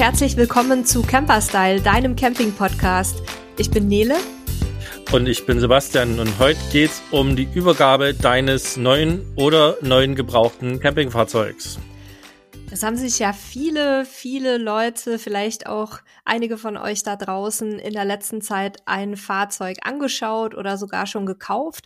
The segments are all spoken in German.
herzlich willkommen zu Camperstyle, deinem Camping-Podcast. Ich bin Nele. Und ich bin Sebastian und heute geht es um die Übergabe deines neuen oder neuen gebrauchten Campingfahrzeugs. Es haben sich ja viele, viele Leute, vielleicht auch einige von euch da draußen in der letzten Zeit ein Fahrzeug angeschaut oder sogar schon gekauft.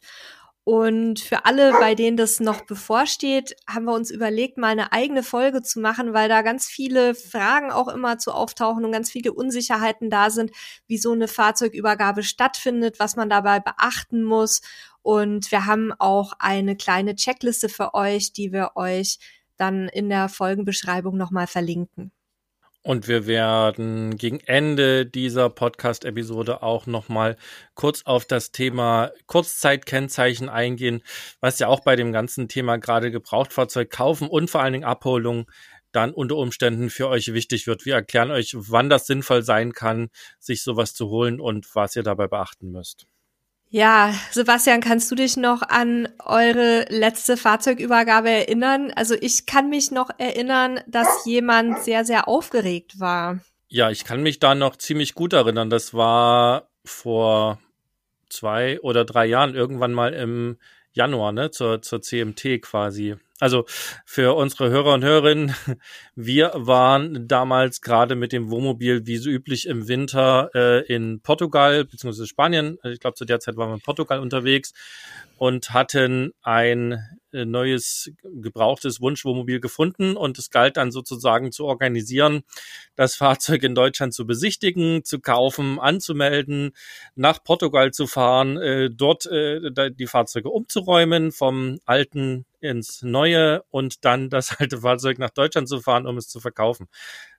Und für alle, bei denen das noch bevorsteht, haben wir uns überlegt, mal eine eigene Folge zu machen, weil da ganz viele Fragen auch immer zu auftauchen und ganz viele Unsicherheiten da sind, wie so eine Fahrzeugübergabe stattfindet, was man dabei beachten muss. Und wir haben auch eine kleine Checkliste für euch, die wir euch dann in der Folgenbeschreibung nochmal verlinken. Und wir werden gegen Ende dieser Podcast-Episode auch nochmal kurz auf das Thema Kurzzeitkennzeichen eingehen, was ja auch bei dem ganzen Thema gerade Gebrauchtfahrzeug kaufen und vor allen Dingen Abholung dann unter Umständen für euch wichtig wird. Wir erklären euch, wann das sinnvoll sein kann, sich sowas zu holen und was ihr dabei beachten müsst. Ja, Sebastian, kannst du dich noch an eure letzte Fahrzeugübergabe erinnern? Also ich kann mich noch erinnern, dass jemand sehr, sehr aufgeregt war. Ja, ich kann mich da noch ziemlich gut erinnern. Das war vor zwei oder drei Jahren, irgendwann mal im Januar, ne, zur, zur CMT quasi. Also für unsere Hörer und Hörerinnen, wir waren damals gerade mit dem Wohnmobil wie so üblich im Winter äh, in Portugal bzw. Spanien. Ich glaube, zu der Zeit waren wir in Portugal unterwegs und hatten ein äh, neues gebrauchtes Wunschwohnmobil gefunden und es galt dann sozusagen zu organisieren, das Fahrzeug in Deutschland zu besichtigen, zu kaufen, anzumelden, nach Portugal zu fahren, äh, dort äh, die Fahrzeuge umzuräumen vom alten ins neue und dann das alte Fahrzeug nach Deutschland zu fahren, um es zu verkaufen.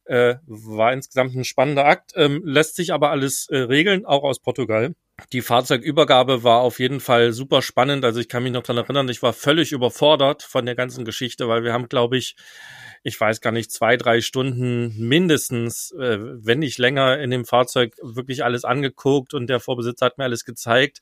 Äh, war insgesamt ein spannender Akt, ähm, lässt sich aber alles äh, regeln, auch aus Portugal. Die Fahrzeugübergabe war auf jeden Fall super spannend. Also ich kann mich noch dran erinnern, ich war völlig überfordert von der ganzen Geschichte, weil wir haben, glaube ich, ich weiß gar nicht, zwei, drei Stunden mindestens, äh, wenn nicht länger, in dem Fahrzeug wirklich alles angeguckt und der Vorbesitzer hat mir alles gezeigt.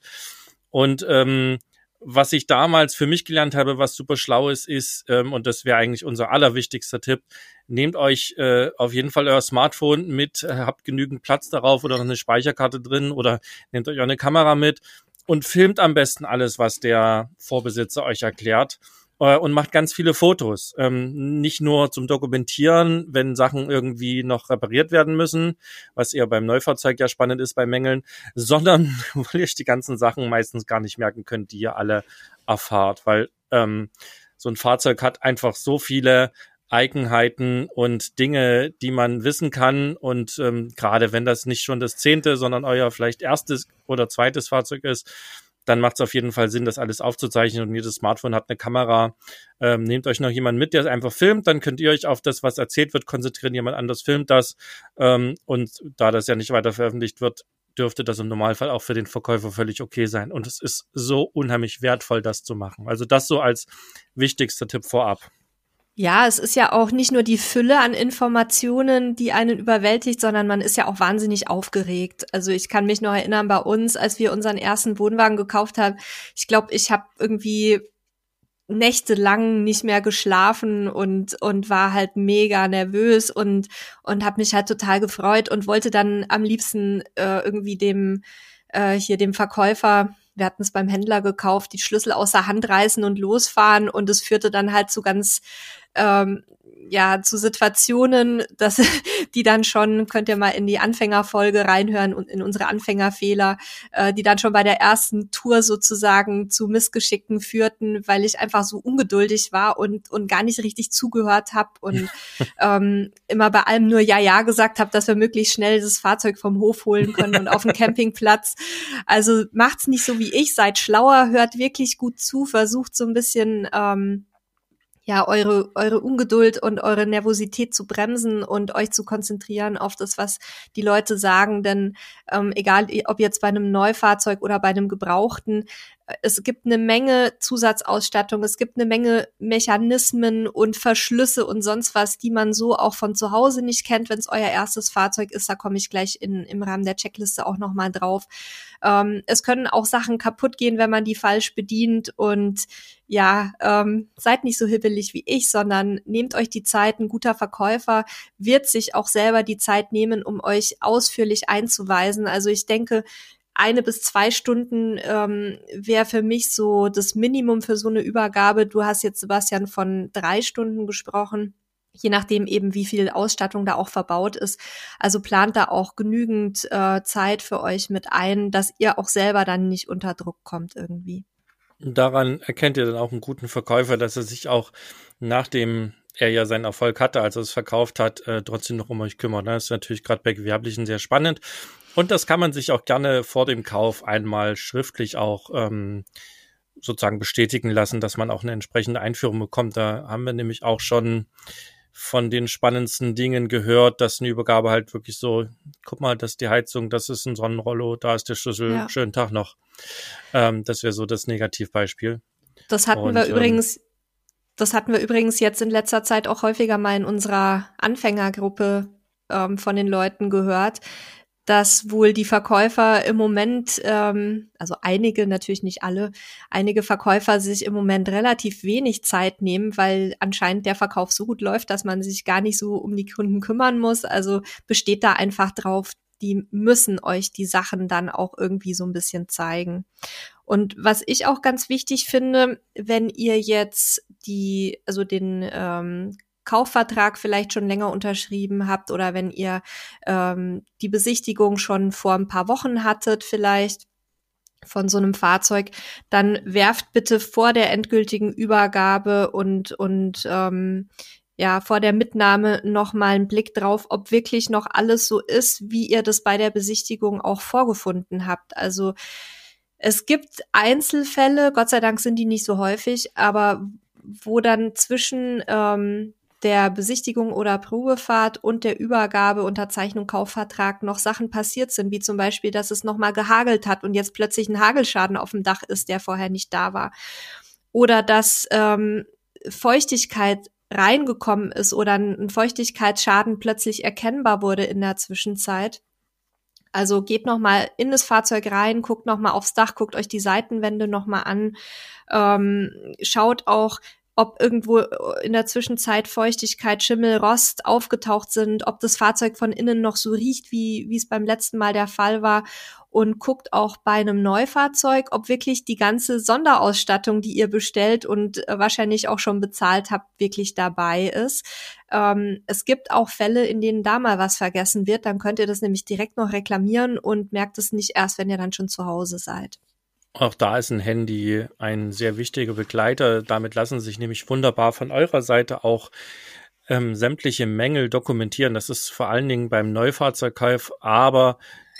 Und ähm, was ich damals für mich gelernt habe, was super schlau ist, ist, ähm, und das wäre eigentlich unser allerwichtigster Tipp, nehmt euch äh, auf jeden Fall euer Smartphone mit, äh, habt genügend Platz darauf oder noch eine Speicherkarte drin oder nehmt euch auch eine Kamera mit und filmt am besten alles, was der Vorbesitzer euch erklärt äh, und macht ganz viele Fotos. Ähm, nicht nur zum Dokumentieren, wenn Sachen irgendwie noch repariert werden müssen, was eher beim Neufahrzeug ja spannend ist bei Mängeln, sondern weil ihr die ganzen Sachen meistens gar nicht merken könnt, die ihr alle erfahrt, weil ähm, so ein Fahrzeug hat einfach so viele Eigenheiten und Dinge, die man wissen kann. Und ähm, gerade wenn das nicht schon das zehnte, sondern euer vielleicht erstes oder zweites Fahrzeug ist, dann macht es auf jeden Fall Sinn, das alles aufzuzeichnen und jedes Smartphone hat eine Kamera. Ähm, nehmt euch noch jemanden mit, der einfach filmt, dann könnt ihr euch auf das, was erzählt wird, konzentrieren. Jemand anders filmt das. Ähm, und da das ja nicht weiter veröffentlicht wird, dürfte das im Normalfall auch für den Verkäufer völlig okay sein. Und es ist so unheimlich wertvoll, das zu machen. Also das so als wichtigster Tipp vorab. Ja, es ist ja auch nicht nur die Fülle an Informationen, die einen überwältigt, sondern man ist ja auch wahnsinnig aufgeregt. Also ich kann mich noch erinnern bei uns, als wir unseren ersten Wohnwagen gekauft haben. Ich glaube, ich habe irgendwie nächtelang nicht mehr geschlafen und und war halt mega nervös und und habe mich halt total gefreut und wollte dann am liebsten äh, irgendwie dem äh, hier dem Verkäufer wir hatten es beim Händler gekauft, die Schlüssel aus der Hand reißen und losfahren und es führte dann halt zu ganz ähm, ja zu Situationen, dass die dann schon könnt ihr mal in die Anfängerfolge reinhören und in unsere Anfängerfehler, äh, die dann schon bei der ersten Tour sozusagen zu Missgeschicken führten, weil ich einfach so ungeduldig war und und gar nicht richtig zugehört habe und ähm, immer bei allem nur ja ja gesagt habe, dass wir möglichst schnell das Fahrzeug vom Hof holen können und auf dem Campingplatz. Also macht's nicht so wie ich, seid schlauer, hört wirklich gut zu, versucht so ein bisschen ähm, ja, eure, eure Ungeduld und eure Nervosität zu bremsen und euch zu konzentrieren auf das, was die Leute sagen. Denn ähm, egal, ob jetzt bei einem Neufahrzeug oder bei einem Gebrauchten, es gibt eine Menge Zusatzausstattung, es gibt eine Menge Mechanismen und Verschlüsse und sonst was, die man so auch von zu Hause nicht kennt, wenn es euer erstes Fahrzeug ist. Da komme ich gleich in, im Rahmen der Checkliste auch nochmal drauf. Ähm, es können auch Sachen kaputt gehen, wenn man die falsch bedient und ja, ähm, seid nicht so hibbelig wie ich, sondern nehmt euch die Zeit. Ein guter Verkäufer wird sich auch selber die Zeit nehmen, um euch ausführlich einzuweisen. Also ich denke, eine bis zwei Stunden ähm, wäre für mich so das Minimum für so eine Übergabe. Du hast jetzt, Sebastian, von drei Stunden gesprochen je nachdem eben, wie viel Ausstattung da auch verbaut ist. Also plant da auch genügend äh, Zeit für euch mit ein, dass ihr auch selber dann nicht unter Druck kommt irgendwie. Daran erkennt ihr dann auch einen guten Verkäufer, dass er sich auch nachdem er ja seinen Erfolg hatte, als er es verkauft hat, äh, trotzdem noch um euch kümmert. Das ist natürlich gerade bei Gewerblichen sehr spannend. Und das kann man sich auch gerne vor dem Kauf einmal schriftlich auch ähm, sozusagen bestätigen lassen, dass man auch eine entsprechende Einführung bekommt. Da haben wir nämlich auch schon von den spannendsten Dingen gehört, dass eine Übergabe halt wirklich so, guck mal, das ist die Heizung, das ist ein Sonnenrollo, da ist der Schlüssel, ja. schönen Tag noch. Ähm, das wäre so das Negativbeispiel. Das hatten Und, wir ähm, übrigens, das hatten wir übrigens jetzt in letzter Zeit auch häufiger mal in unserer Anfängergruppe ähm, von den Leuten gehört, dass wohl die Verkäufer im Moment, ähm, also einige, natürlich nicht alle, einige Verkäufer sich im Moment relativ wenig Zeit nehmen, weil anscheinend der Verkauf so gut läuft, dass man sich gar nicht so um die Kunden kümmern muss. Also besteht da einfach drauf, die müssen euch die Sachen dann auch irgendwie so ein bisschen zeigen. Und was ich auch ganz wichtig finde, wenn ihr jetzt die, also den ähm, Kaufvertrag vielleicht schon länger unterschrieben habt oder wenn ihr ähm, die Besichtigung schon vor ein paar Wochen hattet vielleicht von so einem Fahrzeug, dann werft bitte vor der endgültigen Übergabe und und ähm, ja vor der Mitnahme noch mal einen Blick drauf, ob wirklich noch alles so ist, wie ihr das bei der Besichtigung auch vorgefunden habt. Also es gibt Einzelfälle, Gott sei Dank sind die nicht so häufig, aber wo dann zwischen ähm, der Besichtigung oder Probefahrt und der Übergabe, Unterzeichnung, Kaufvertrag noch Sachen passiert sind, wie zum Beispiel, dass es nochmal gehagelt hat und jetzt plötzlich ein Hagelschaden auf dem Dach ist, der vorher nicht da war. Oder dass ähm, Feuchtigkeit reingekommen ist oder ein Feuchtigkeitsschaden plötzlich erkennbar wurde in der Zwischenzeit. Also geht noch mal in das Fahrzeug rein, guckt noch mal aufs Dach, guckt euch die Seitenwände noch mal an, ähm, schaut auch, ob irgendwo äh, in der Zwischenzeit Feuchtigkeit, Schimmel, Rost aufgetaucht sind, ob das Fahrzeug von innen noch so riecht, wie, wie es beim letzten Mal der Fall war und guckt auch bei einem Neufahrzeug, ob wirklich die ganze Sonderausstattung, die ihr bestellt und äh, wahrscheinlich auch schon bezahlt habt, wirklich dabei ist. Ähm, es gibt auch Fälle, in denen da mal was vergessen wird, dann könnt ihr das nämlich direkt noch reklamieren und merkt es nicht erst, wenn ihr dann schon zu Hause seid. Auch da ist ein Handy ein sehr wichtiger Begleiter. Damit lassen sich nämlich wunderbar von eurer Seite auch ähm, sämtliche Mängel dokumentieren. Das ist vor allen Dingen beim Neufahrzeugkauf, aber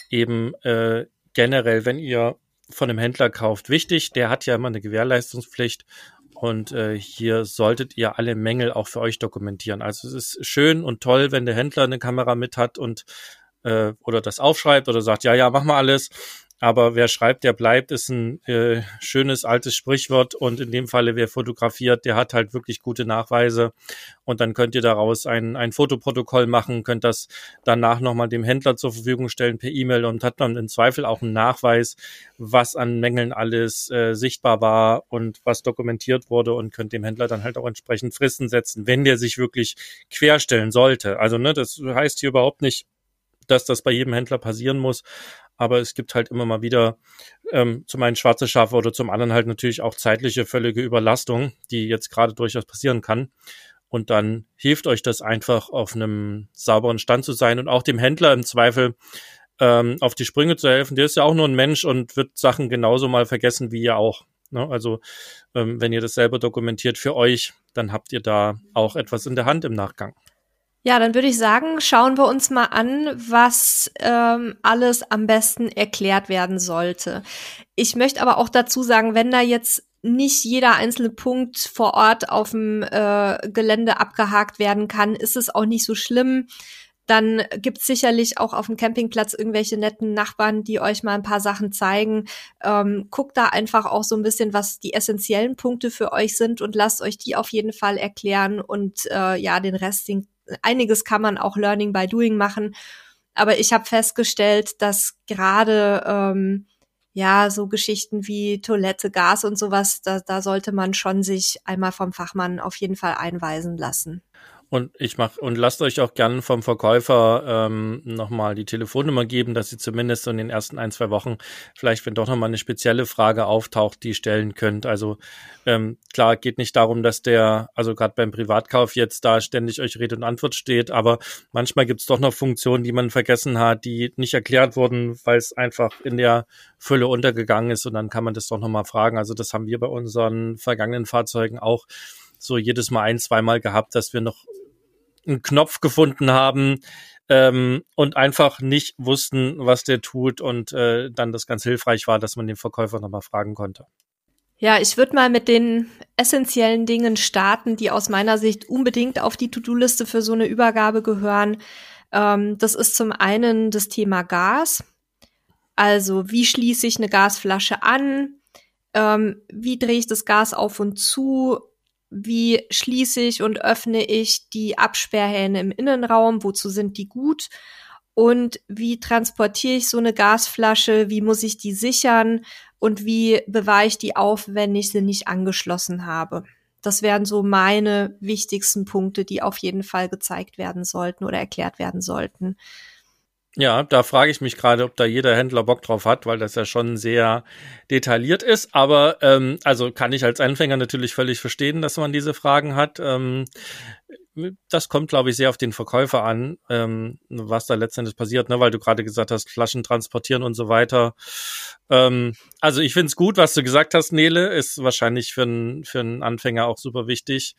eben äh, generell, wenn ihr von einem Händler kauft, wichtig. Der hat ja immer eine Gewährleistungspflicht und äh, hier solltet ihr alle Mängel auch für euch dokumentieren. Also es ist schön und toll, wenn der Händler eine Kamera mit hat und äh, oder das aufschreibt oder sagt, ja, ja, mach mal alles aber wer schreibt, der bleibt, ist ein äh, schönes altes Sprichwort. Und in dem Falle, wer fotografiert, der hat halt wirklich gute Nachweise. Und dann könnt ihr daraus ein, ein Fotoprotokoll machen, könnt das danach nochmal dem Händler zur Verfügung stellen per E-Mail und hat dann im Zweifel auch einen Nachweis, was an Mängeln alles äh, sichtbar war und was dokumentiert wurde und könnt dem Händler dann halt auch entsprechend Fristen setzen, wenn der sich wirklich querstellen sollte. Also, ne, das heißt hier überhaupt nicht, dass das bei jedem Händler passieren muss aber es gibt halt immer mal wieder ähm, zum einen schwarze Schafe oder zum anderen halt natürlich auch zeitliche völlige Überlastung, die jetzt gerade durchaus passieren kann. Und dann hilft euch das einfach, auf einem sauberen Stand zu sein und auch dem Händler im Zweifel ähm, auf die Sprünge zu helfen. Der ist ja auch nur ein Mensch und wird Sachen genauso mal vergessen wie ihr auch. Ne? Also ähm, wenn ihr das selber dokumentiert für euch, dann habt ihr da auch etwas in der Hand im Nachgang. Ja, dann würde ich sagen, schauen wir uns mal an, was ähm, alles am besten erklärt werden sollte. Ich möchte aber auch dazu sagen, wenn da jetzt nicht jeder einzelne Punkt vor Ort auf dem äh, Gelände abgehakt werden kann, ist es auch nicht so schlimm. dann gibt's sicherlich auch auf dem Campingplatz irgendwelche netten Nachbarn, die euch mal ein paar Sachen zeigen. Ähm, guckt da einfach auch so ein bisschen, was die essentiellen Punkte für euch sind und lasst euch die auf jeden Fall erklären. Und äh, ja, den Rest, den, einiges kann man auch Learning by Doing machen. Aber ich habe festgestellt, dass gerade ähm, ja so Geschichten wie Toilette, Gas und sowas, da, da sollte man schon sich einmal vom Fachmann auf jeden Fall einweisen lassen. Und ich mach und lasst euch auch gern vom Verkäufer ähm, nochmal die Telefonnummer geben, dass ihr zumindest in den ersten ein, zwei Wochen vielleicht, wenn doch nochmal eine spezielle Frage auftaucht, die stellen könnt. Also ähm, klar, geht nicht darum, dass der, also gerade beim Privatkauf jetzt da ständig euch Rede und Antwort steht, aber manchmal gibt's doch noch Funktionen, die man vergessen hat, die nicht erklärt wurden, weil es einfach in der Fülle untergegangen ist und dann kann man das doch nochmal fragen. Also das haben wir bei unseren vergangenen Fahrzeugen auch so jedes Mal ein, zweimal gehabt, dass wir noch einen Knopf gefunden haben ähm, und einfach nicht wussten, was der tut und äh, dann das ganz hilfreich war, dass man den Verkäufer nochmal fragen konnte. Ja, ich würde mal mit den essentiellen Dingen starten, die aus meiner Sicht unbedingt auf die To-Do-Liste für so eine Übergabe gehören. Ähm, das ist zum einen das Thema Gas. Also wie schließe ich eine Gasflasche an? Ähm, wie drehe ich das Gas auf und zu? Wie schließe ich und öffne ich die Absperrhähne im Innenraum, wozu sind die gut und wie transportiere ich so eine Gasflasche, wie muss ich die sichern und wie bewahre ich die auf, wenn ich sie nicht angeschlossen habe. Das wären so meine wichtigsten Punkte, die auf jeden Fall gezeigt werden sollten oder erklärt werden sollten. Ja, da frage ich mich gerade, ob da jeder Händler Bock drauf hat, weil das ja schon sehr detailliert ist. Aber ähm, also kann ich als Anfänger natürlich völlig verstehen, dass man diese Fragen hat. Ähm, das kommt, glaube ich, sehr auf den Verkäufer an, ähm, was da letztendlich passiert, ne? weil du gerade gesagt hast, Flaschen transportieren und so weiter. Ähm, also ich finde es gut, was du gesagt hast, Nele, ist wahrscheinlich für, einen für einen Anfänger auch super wichtig.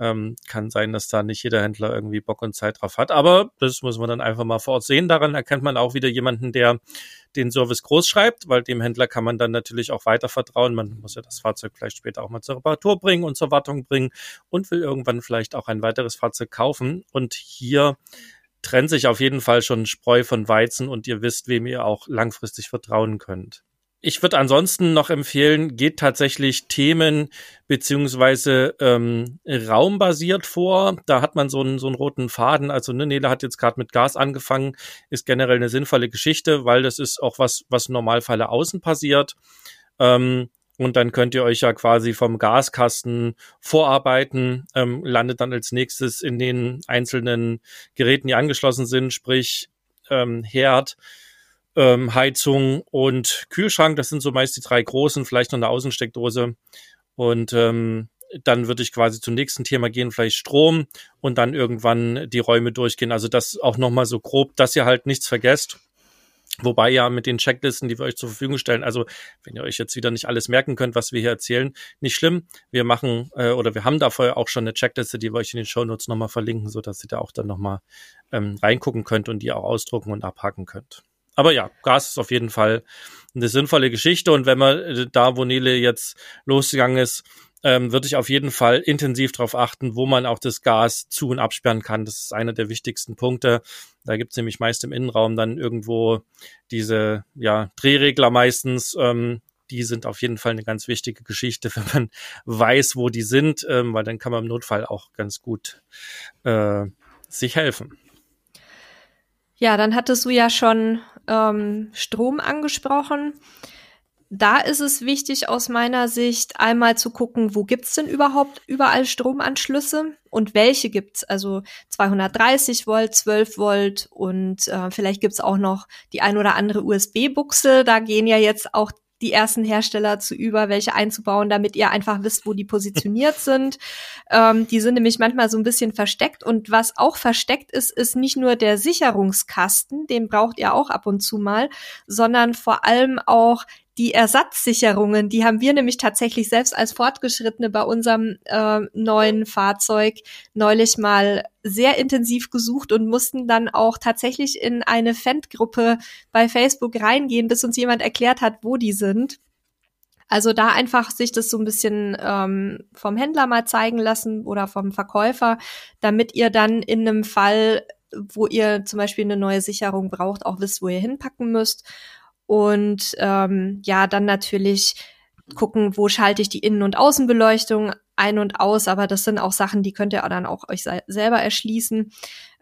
Ähm, kann sein, dass da nicht jeder Händler irgendwie Bock und Zeit drauf hat. Aber das muss man dann einfach mal vor Ort sehen. Daran erkennt man auch wieder jemanden, der den Service groß schreibt, weil dem Händler kann man dann natürlich auch weiter vertrauen. Man muss ja das Fahrzeug vielleicht später auch mal zur Reparatur bringen und zur Wartung bringen und will irgendwann vielleicht auch ein weiteres Fahrzeug kaufen. Und hier trennt sich auf jeden Fall schon Spreu von Weizen und ihr wisst, wem ihr auch langfristig vertrauen könnt. Ich würde ansonsten noch empfehlen, geht tatsächlich Themen beziehungsweise ähm, raumbasiert vor. Da hat man so einen, so einen roten Faden. Also ne, Nele hat jetzt gerade mit Gas angefangen, ist generell eine sinnvolle Geschichte, weil das ist auch was, was im Normalfalle außen passiert. Ähm, und dann könnt ihr euch ja quasi vom Gaskasten vorarbeiten, ähm, landet dann als nächstes in den einzelnen Geräten, die angeschlossen sind, sprich ähm, Herd, ähm, Heizung und Kühlschrank. Das sind so meist die drei großen, vielleicht noch eine Außensteckdose. Und ähm, dann würde ich quasi zum nächsten Thema gehen, vielleicht Strom und dann irgendwann die Räume durchgehen. Also das auch nochmal so grob, dass ihr halt nichts vergesst. Wobei ja mit den Checklisten, die wir euch zur Verfügung stellen, also wenn ihr euch jetzt wieder nicht alles merken könnt, was wir hier erzählen, nicht schlimm. Wir machen äh, oder wir haben dafür auch schon eine Checkliste, die wir euch in den Show Notes nochmal verlinken, so dass ihr da auch dann nochmal ähm, reingucken könnt und die auch ausdrucken und abhaken könnt. Aber ja, Gas ist auf jeden Fall eine sinnvolle Geschichte. Und wenn man äh, da, wo Nele jetzt losgegangen ist, ähm, würde ich auf jeden Fall intensiv darauf achten, wo man auch das Gas zu- und absperren kann. Das ist einer der wichtigsten Punkte. Da gibt's nämlich meist im Innenraum dann irgendwo diese ja, Drehregler meistens. Ähm, die sind auf jeden Fall eine ganz wichtige Geschichte, wenn man weiß, wo die sind, ähm, weil dann kann man im Notfall auch ganz gut äh, sich helfen. Ja, dann hattest du ja schon ähm, Strom angesprochen. Da ist es wichtig aus meiner Sicht einmal zu gucken, wo gibt's denn überhaupt überall Stromanschlüsse und welche gibt's? Also 230 Volt, 12 Volt und äh, vielleicht gibt's auch noch die ein oder andere USB-Buchse. Da gehen ja jetzt auch die ersten Hersteller zu über, welche einzubauen, damit ihr einfach wisst, wo die positioniert sind. Ähm, die sind nämlich manchmal so ein bisschen versteckt. Und was auch versteckt ist, ist nicht nur der Sicherungskasten, den braucht ihr auch ab und zu mal, sondern vor allem auch die Ersatzsicherungen, die haben wir nämlich tatsächlich selbst als Fortgeschrittene bei unserem äh, neuen Fahrzeug neulich mal sehr intensiv gesucht und mussten dann auch tatsächlich in eine Fendt-Gruppe bei Facebook reingehen, bis uns jemand erklärt hat, wo die sind. Also da einfach sich das so ein bisschen ähm, vom Händler mal zeigen lassen oder vom Verkäufer, damit ihr dann in einem Fall wo ihr zum Beispiel eine neue Sicherung braucht, auch wisst, wo ihr hinpacken müsst. Und ähm, ja, dann natürlich gucken, wo schalte ich die Innen- und Außenbeleuchtung ein und aus, aber das sind auch Sachen, die könnt ihr dann auch euch selber erschließen.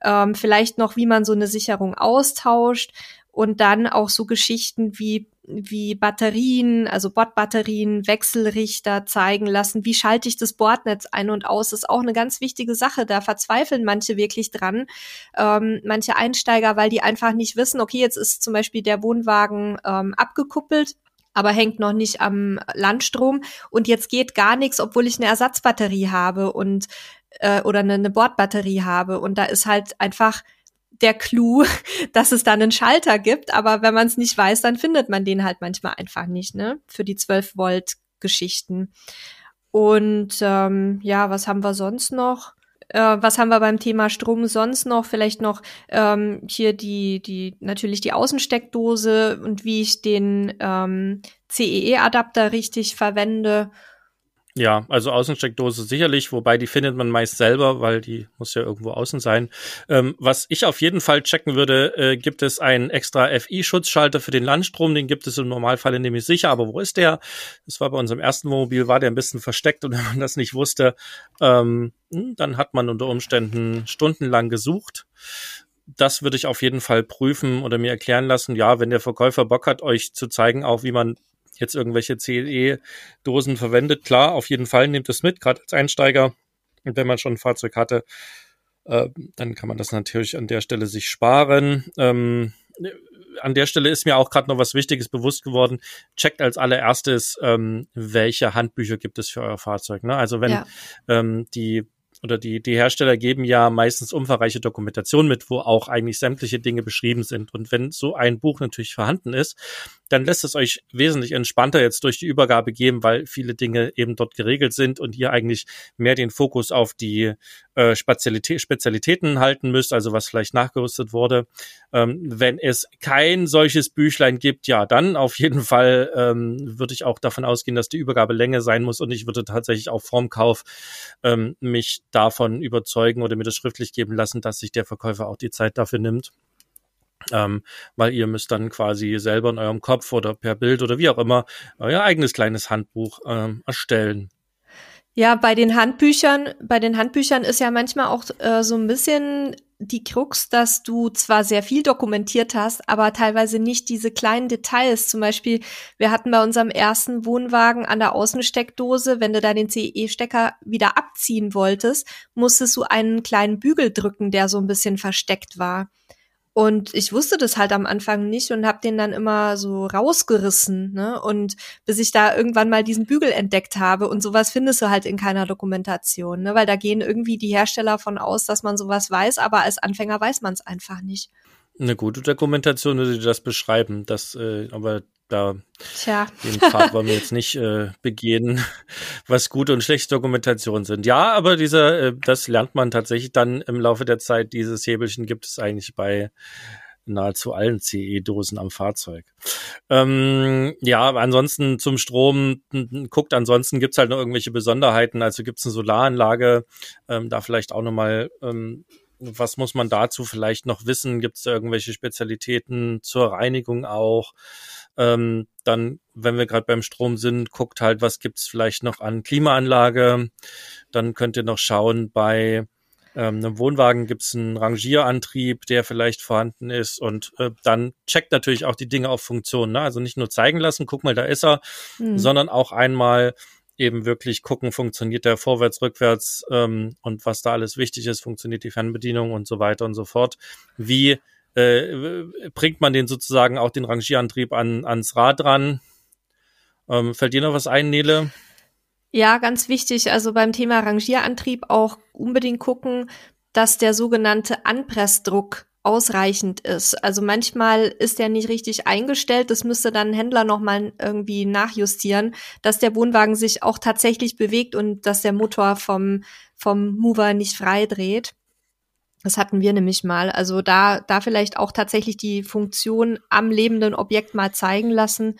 Ähm, vielleicht noch, wie man so eine Sicherung austauscht und dann auch so Geschichten wie wie Batterien, also Bordbatterien, Wechselrichter zeigen lassen, wie schalte ich das Bordnetz ein und aus, ist auch eine ganz wichtige Sache. Da verzweifeln manche wirklich dran, ähm, manche Einsteiger, weil die einfach nicht wissen, okay, jetzt ist zum Beispiel der Wohnwagen ähm, abgekuppelt aber hängt noch nicht am Landstrom. Und jetzt geht gar nichts, obwohl ich eine Ersatzbatterie habe und äh, oder eine, eine Bordbatterie habe. Und da ist halt einfach der Clou, dass es dann einen Schalter gibt, aber wenn man es nicht weiß, dann findet man den halt manchmal einfach nicht, ne? Für die 12 Volt Geschichten. Und ähm, ja, was haben wir sonst noch? Äh, was haben wir beim Thema Strom sonst noch? Vielleicht noch ähm, hier die, die, natürlich die Außensteckdose und wie ich den ähm, CEE-Adapter richtig verwende. Ja, also Außensteckdose sicherlich, wobei die findet man meist selber, weil die muss ja irgendwo außen sein. Ähm, was ich auf jeden Fall checken würde, äh, gibt es einen extra FI-Schutzschalter für den Landstrom, den gibt es im Normalfall nämlich sicher, aber wo ist der? Das war bei unserem ersten Wohnmobil, war der ein bisschen versteckt und wenn man das nicht wusste, ähm, hm, dann hat man unter Umständen stundenlang gesucht das würde ich auf jeden Fall prüfen oder mir erklären lassen. Ja, wenn der Verkäufer Bock hat, euch zu zeigen, auch wie man jetzt irgendwelche CE-Dosen verwendet, klar, auf jeden Fall nehmt es mit, gerade als Einsteiger. Und wenn man schon ein Fahrzeug hatte, äh, dann kann man das natürlich an der Stelle sich sparen. Ähm, an der Stelle ist mir auch gerade noch was Wichtiges bewusst geworden. Checkt als allererstes, ähm, welche Handbücher gibt es für euer Fahrzeug. Ne? Also wenn ja. ähm, die oder die, die Hersteller geben ja meistens umfangreiche Dokumentation mit, wo auch eigentlich sämtliche Dinge beschrieben sind. Und wenn so ein Buch natürlich vorhanden ist, dann lässt es euch wesentlich entspannter jetzt durch die Übergabe geben, weil viele Dinge eben dort geregelt sind und ihr eigentlich mehr den Fokus auf die äh, Spezialität, Spezialitäten halten müsst, also was vielleicht nachgerüstet wurde. Ähm, wenn es kein solches Büchlein gibt, ja, dann auf jeden Fall ähm, würde ich auch davon ausgehen, dass die Übergabelänge sein muss und ich würde tatsächlich auch vorm Kauf ähm, mich davon überzeugen oder mir das schriftlich geben lassen, dass sich der Verkäufer auch die Zeit dafür nimmt ähm, weil ihr müsst dann quasi selber in eurem Kopf oder per Bild oder wie auch immer euer eigenes kleines Handbuch ähm, erstellen. Ja, bei den Handbüchern, bei den Handbüchern ist ja manchmal auch äh, so ein bisschen die Krux, dass du zwar sehr viel dokumentiert hast, aber teilweise nicht diese kleinen Details. Zum Beispiel, wir hatten bei unserem ersten Wohnwagen an der Außensteckdose, wenn du da den CE-Stecker wieder abziehen wolltest, musstest du einen kleinen Bügel drücken, der so ein bisschen versteckt war. Und ich wusste das halt am Anfang nicht und habe den dann immer so rausgerissen, ne? Und bis ich da irgendwann mal diesen Bügel entdeckt habe und sowas findest du halt in keiner Dokumentation, ne? Weil da gehen irgendwie die Hersteller von aus, dass man sowas weiß, aber als Anfänger weiß man es einfach nicht. Eine gute Dokumentation würde das beschreiben, das, äh, aber da Tja. den Pfad wollen wir jetzt nicht äh, begehen, was gute und schlechte Dokumentation sind. Ja, aber dieser, äh, das lernt man tatsächlich dann im Laufe der Zeit. Dieses Hebelchen gibt es eigentlich bei nahezu allen CE-Dosen am Fahrzeug. Ähm, ja, ansonsten zum Strom, guckt, ansonsten gibt's halt noch irgendwelche Besonderheiten. Also gibt's eine Solaranlage, ähm, da vielleicht auch nochmal ähm, was muss man dazu vielleicht noch wissen? Gibt es da irgendwelche Spezialitäten zur Reinigung auch? Ähm, dann, wenn wir gerade beim Strom sind, guckt halt, was gibt's vielleicht noch an Klimaanlage. Dann könnt ihr noch schauen, bei ähm, einem Wohnwagen gibt's einen Rangierantrieb, der vielleicht vorhanden ist. Und äh, dann checkt natürlich auch die Dinge auf Funktion. Ne? Also nicht nur zeigen lassen, guck mal, da ist er, mhm. sondern auch einmal eben wirklich gucken, funktioniert der vorwärts, rückwärts ähm, und was da alles wichtig ist, funktioniert die Fernbedienung und so weiter und so fort. Wie äh, bringt man den sozusagen auch den Rangierantrieb an, ans Rad ran. Ähm, fällt dir noch was ein, Nele? Ja, ganz wichtig. Also beim Thema Rangierantrieb auch unbedingt gucken, dass der sogenannte Anpressdruck ausreichend ist. Also manchmal ist der nicht richtig eingestellt. Das müsste dann ein Händler nochmal irgendwie nachjustieren, dass der Wohnwagen sich auch tatsächlich bewegt und dass der Motor vom, vom Mover nicht frei dreht. Das hatten wir nämlich mal. Also da, da vielleicht auch tatsächlich die Funktion am lebenden Objekt mal zeigen lassen.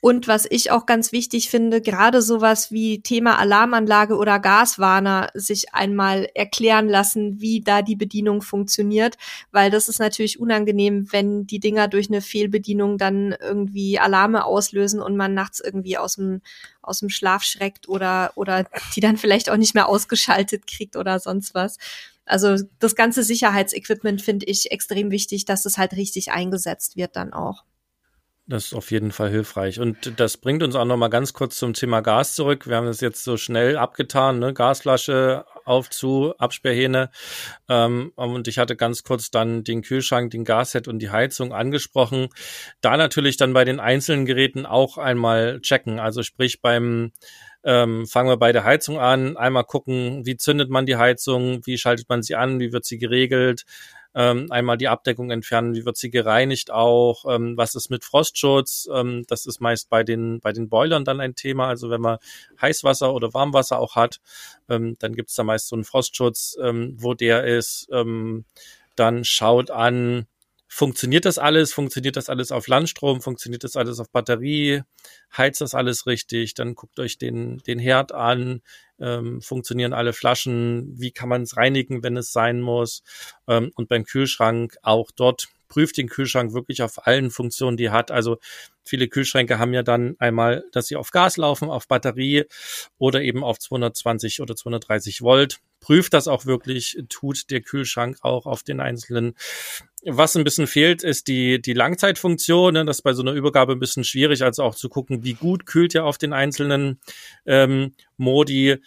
Und was ich auch ganz wichtig finde, gerade sowas wie Thema Alarmanlage oder Gaswarner sich einmal erklären lassen, wie da die Bedienung funktioniert, weil das ist natürlich unangenehm, wenn die Dinger durch eine Fehlbedienung dann irgendwie Alarme auslösen und man nachts irgendwie aus dem aus dem Schlaf schreckt oder oder die dann vielleicht auch nicht mehr ausgeschaltet kriegt oder sonst was. Also das ganze Sicherheitsequipment finde ich extrem wichtig, dass es halt richtig eingesetzt wird dann auch. Das ist auf jeden Fall hilfreich. Und das bringt uns auch noch mal ganz kurz zum Thema Gas zurück. Wir haben das jetzt so schnell abgetan, ne? Gasflasche auf zu, Absperrhähne. Ähm, und ich hatte ganz kurz dann den Kühlschrank, den Gasset und die Heizung angesprochen. Da natürlich dann bei den einzelnen Geräten auch einmal checken. Also sprich beim ähm, fangen wir bei der Heizung an, einmal gucken, wie zündet man die Heizung, wie schaltet man sie an, wie wird sie geregelt, ähm, einmal die Abdeckung entfernen, wie wird sie gereinigt auch, ähm, was ist mit Frostschutz, ähm, das ist meist bei den, bei den Boilern dann ein Thema, also wenn man Heißwasser oder Warmwasser auch hat, ähm, dann gibt's da meist so einen Frostschutz, ähm, wo der ist, ähm, dann schaut an, funktioniert das alles? Funktioniert das alles auf Landstrom? Funktioniert das alles auf Batterie? Heizt das alles richtig? Dann guckt euch den, den Herd an. Ähm, funktionieren alle Flaschen? Wie kann man es reinigen, wenn es sein muss? Ähm, und beim Kühlschrank auch dort prüft den Kühlschrank wirklich auf allen Funktionen, die er hat. Also viele Kühlschränke haben ja dann einmal, dass sie auf Gas laufen, auf Batterie oder eben auf 220 oder 230 Volt. Prüft das auch wirklich, tut der Kühlschrank auch auf den einzelnen was ein bisschen fehlt, ist die, die Langzeitfunktion. Ne? Das ist bei so einer Übergabe ein bisschen schwierig, also auch zu gucken, wie gut kühlt ja auf den einzelnen ähm, Modi. Äh,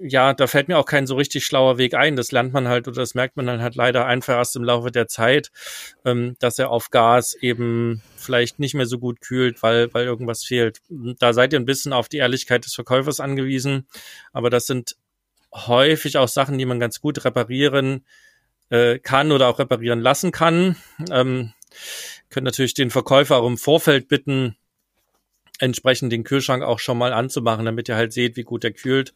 ja, da fällt mir auch kein so richtig schlauer Weg ein. Das lernt man halt oder das merkt man dann halt leider einfach erst im Laufe der Zeit, ähm, dass er auf Gas eben vielleicht nicht mehr so gut kühlt, weil, weil irgendwas fehlt. Da seid ihr ein bisschen auf die Ehrlichkeit des Verkäufers angewiesen. Aber das sind häufig auch Sachen, die man ganz gut reparieren äh, kann oder auch reparieren lassen kann. Ähm, können natürlich den Verkäufer auch im Vorfeld bitten, entsprechend den Kühlschrank auch schon mal anzumachen, damit ihr halt seht, wie gut er kühlt.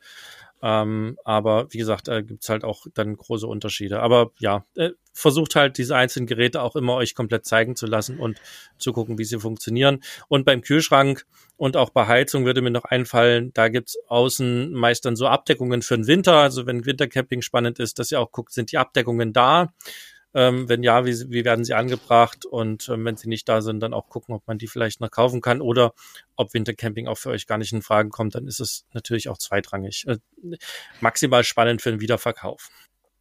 Ähm, aber wie gesagt, äh, gibt's halt auch dann große Unterschiede. Aber ja, äh, versucht halt diese einzelnen Geräte auch immer euch komplett zeigen zu lassen und zu gucken, wie sie funktionieren. Und beim Kühlschrank und auch bei Heizung würde mir noch einfallen, da gibt's außen meist dann so Abdeckungen für den Winter. Also wenn Wintercamping spannend ist, dass ihr auch guckt, sind die Abdeckungen da? Ähm, wenn ja, wie, wie werden sie angebracht? Und ähm, wenn sie nicht da sind, dann auch gucken, ob man die vielleicht noch kaufen kann oder ob Wintercamping auch für euch gar nicht in Frage kommt. Dann ist es natürlich auch zweitrangig. Äh, maximal spannend für den Wiederverkauf.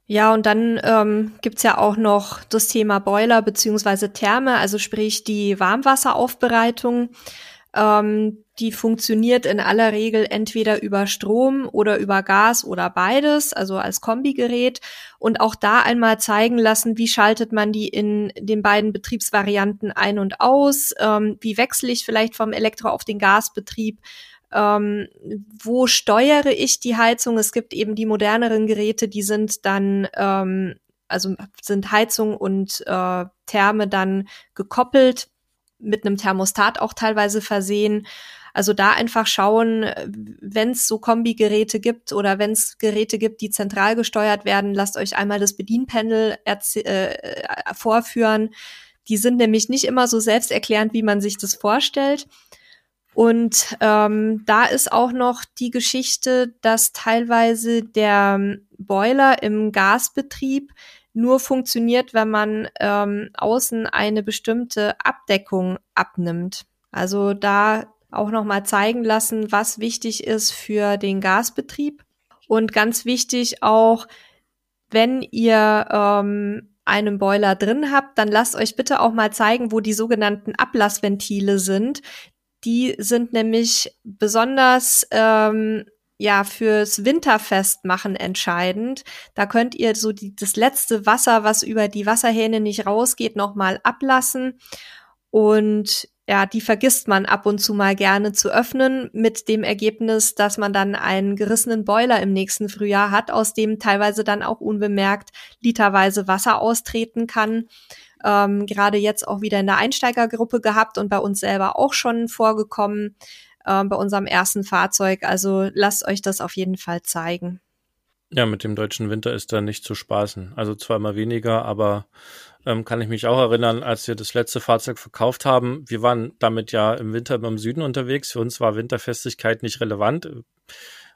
Ja, und dann ähm, gibt's ja auch noch das Thema Boiler beziehungsweise Therme, also sprich die Warmwasseraufbereitung. Ähm, die funktioniert in aller Regel entweder über Strom oder über Gas oder beides, also als Kombigerät. Und auch da einmal zeigen lassen, wie schaltet man die in den beiden Betriebsvarianten ein und aus, ähm, wie wechsle ich vielleicht vom Elektro auf den Gasbetrieb. Ähm, wo steuere ich die Heizung? Es gibt eben die moderneren Geräte, die sind dann ähm, also sind Heizung und äh, Therme dann gekoppelt mit einem Thermostat auch teilweise versehen. Also da einfach schauen, wenn es so Kombigeräte gibt oder wenn es Geräte gibt, die zentral gesteuert werden, lasst euch einmal das Bedienpanel äh, vorführen. Die sind nämlich nicht immer so selbsterklärend, wie man sich das vorstellt. Und ähm, da ist auch noch die Geschichte, dass teilweise der Boiler im Gasbetrieb nur funktioniert, wenn man ähm, außen eine bestimmte Abdeckung abnimmt. Also da auch nochmal zeigen lassen, was wichtig ist für den Gasbetrieb. Und ganz wichtig auch, wenn ihr ähm, einen Boiler drin habt, dann lasst euch bitte auch mal zeigen, wo die sogenannten Ablassventile sind. Die sind nämlich besonders ähm, ja fürs Winterfestmachen entscheidend. Da könnt ihr so die, das letzte Wasser, was über die Wasserhähne nicht rausgeht, nochmal ablassen. Und ja, die vergisst man ab und zu mal gerne zu öffnen, mit dem Ergebnis, dass man dann einen gerissenen Boiler im nächsten Frühjahr hat, aus dem teilweise dann auch unbemerkt literweise Wasser austreten kann. Ähm, Gerade jetzt auch wieder in der Einsteigergruppe gehabt und bei uns selber auch schon vorgekommen äh, bei unserem ersten Fahrzeug. Also lasst euch das auf jeden Fall zeigen. Ja, mit dem deutschen Winter ist da nicht zu spaßen. Also zweimal weniger, aber ähm, kann ich mich auch erinnern, als wir das letzte Fahrzeug verkauft haben. Wir waren damit ja im Winter im Süden unterwegs. Für uns war Winterfestigkeit nicht relevant.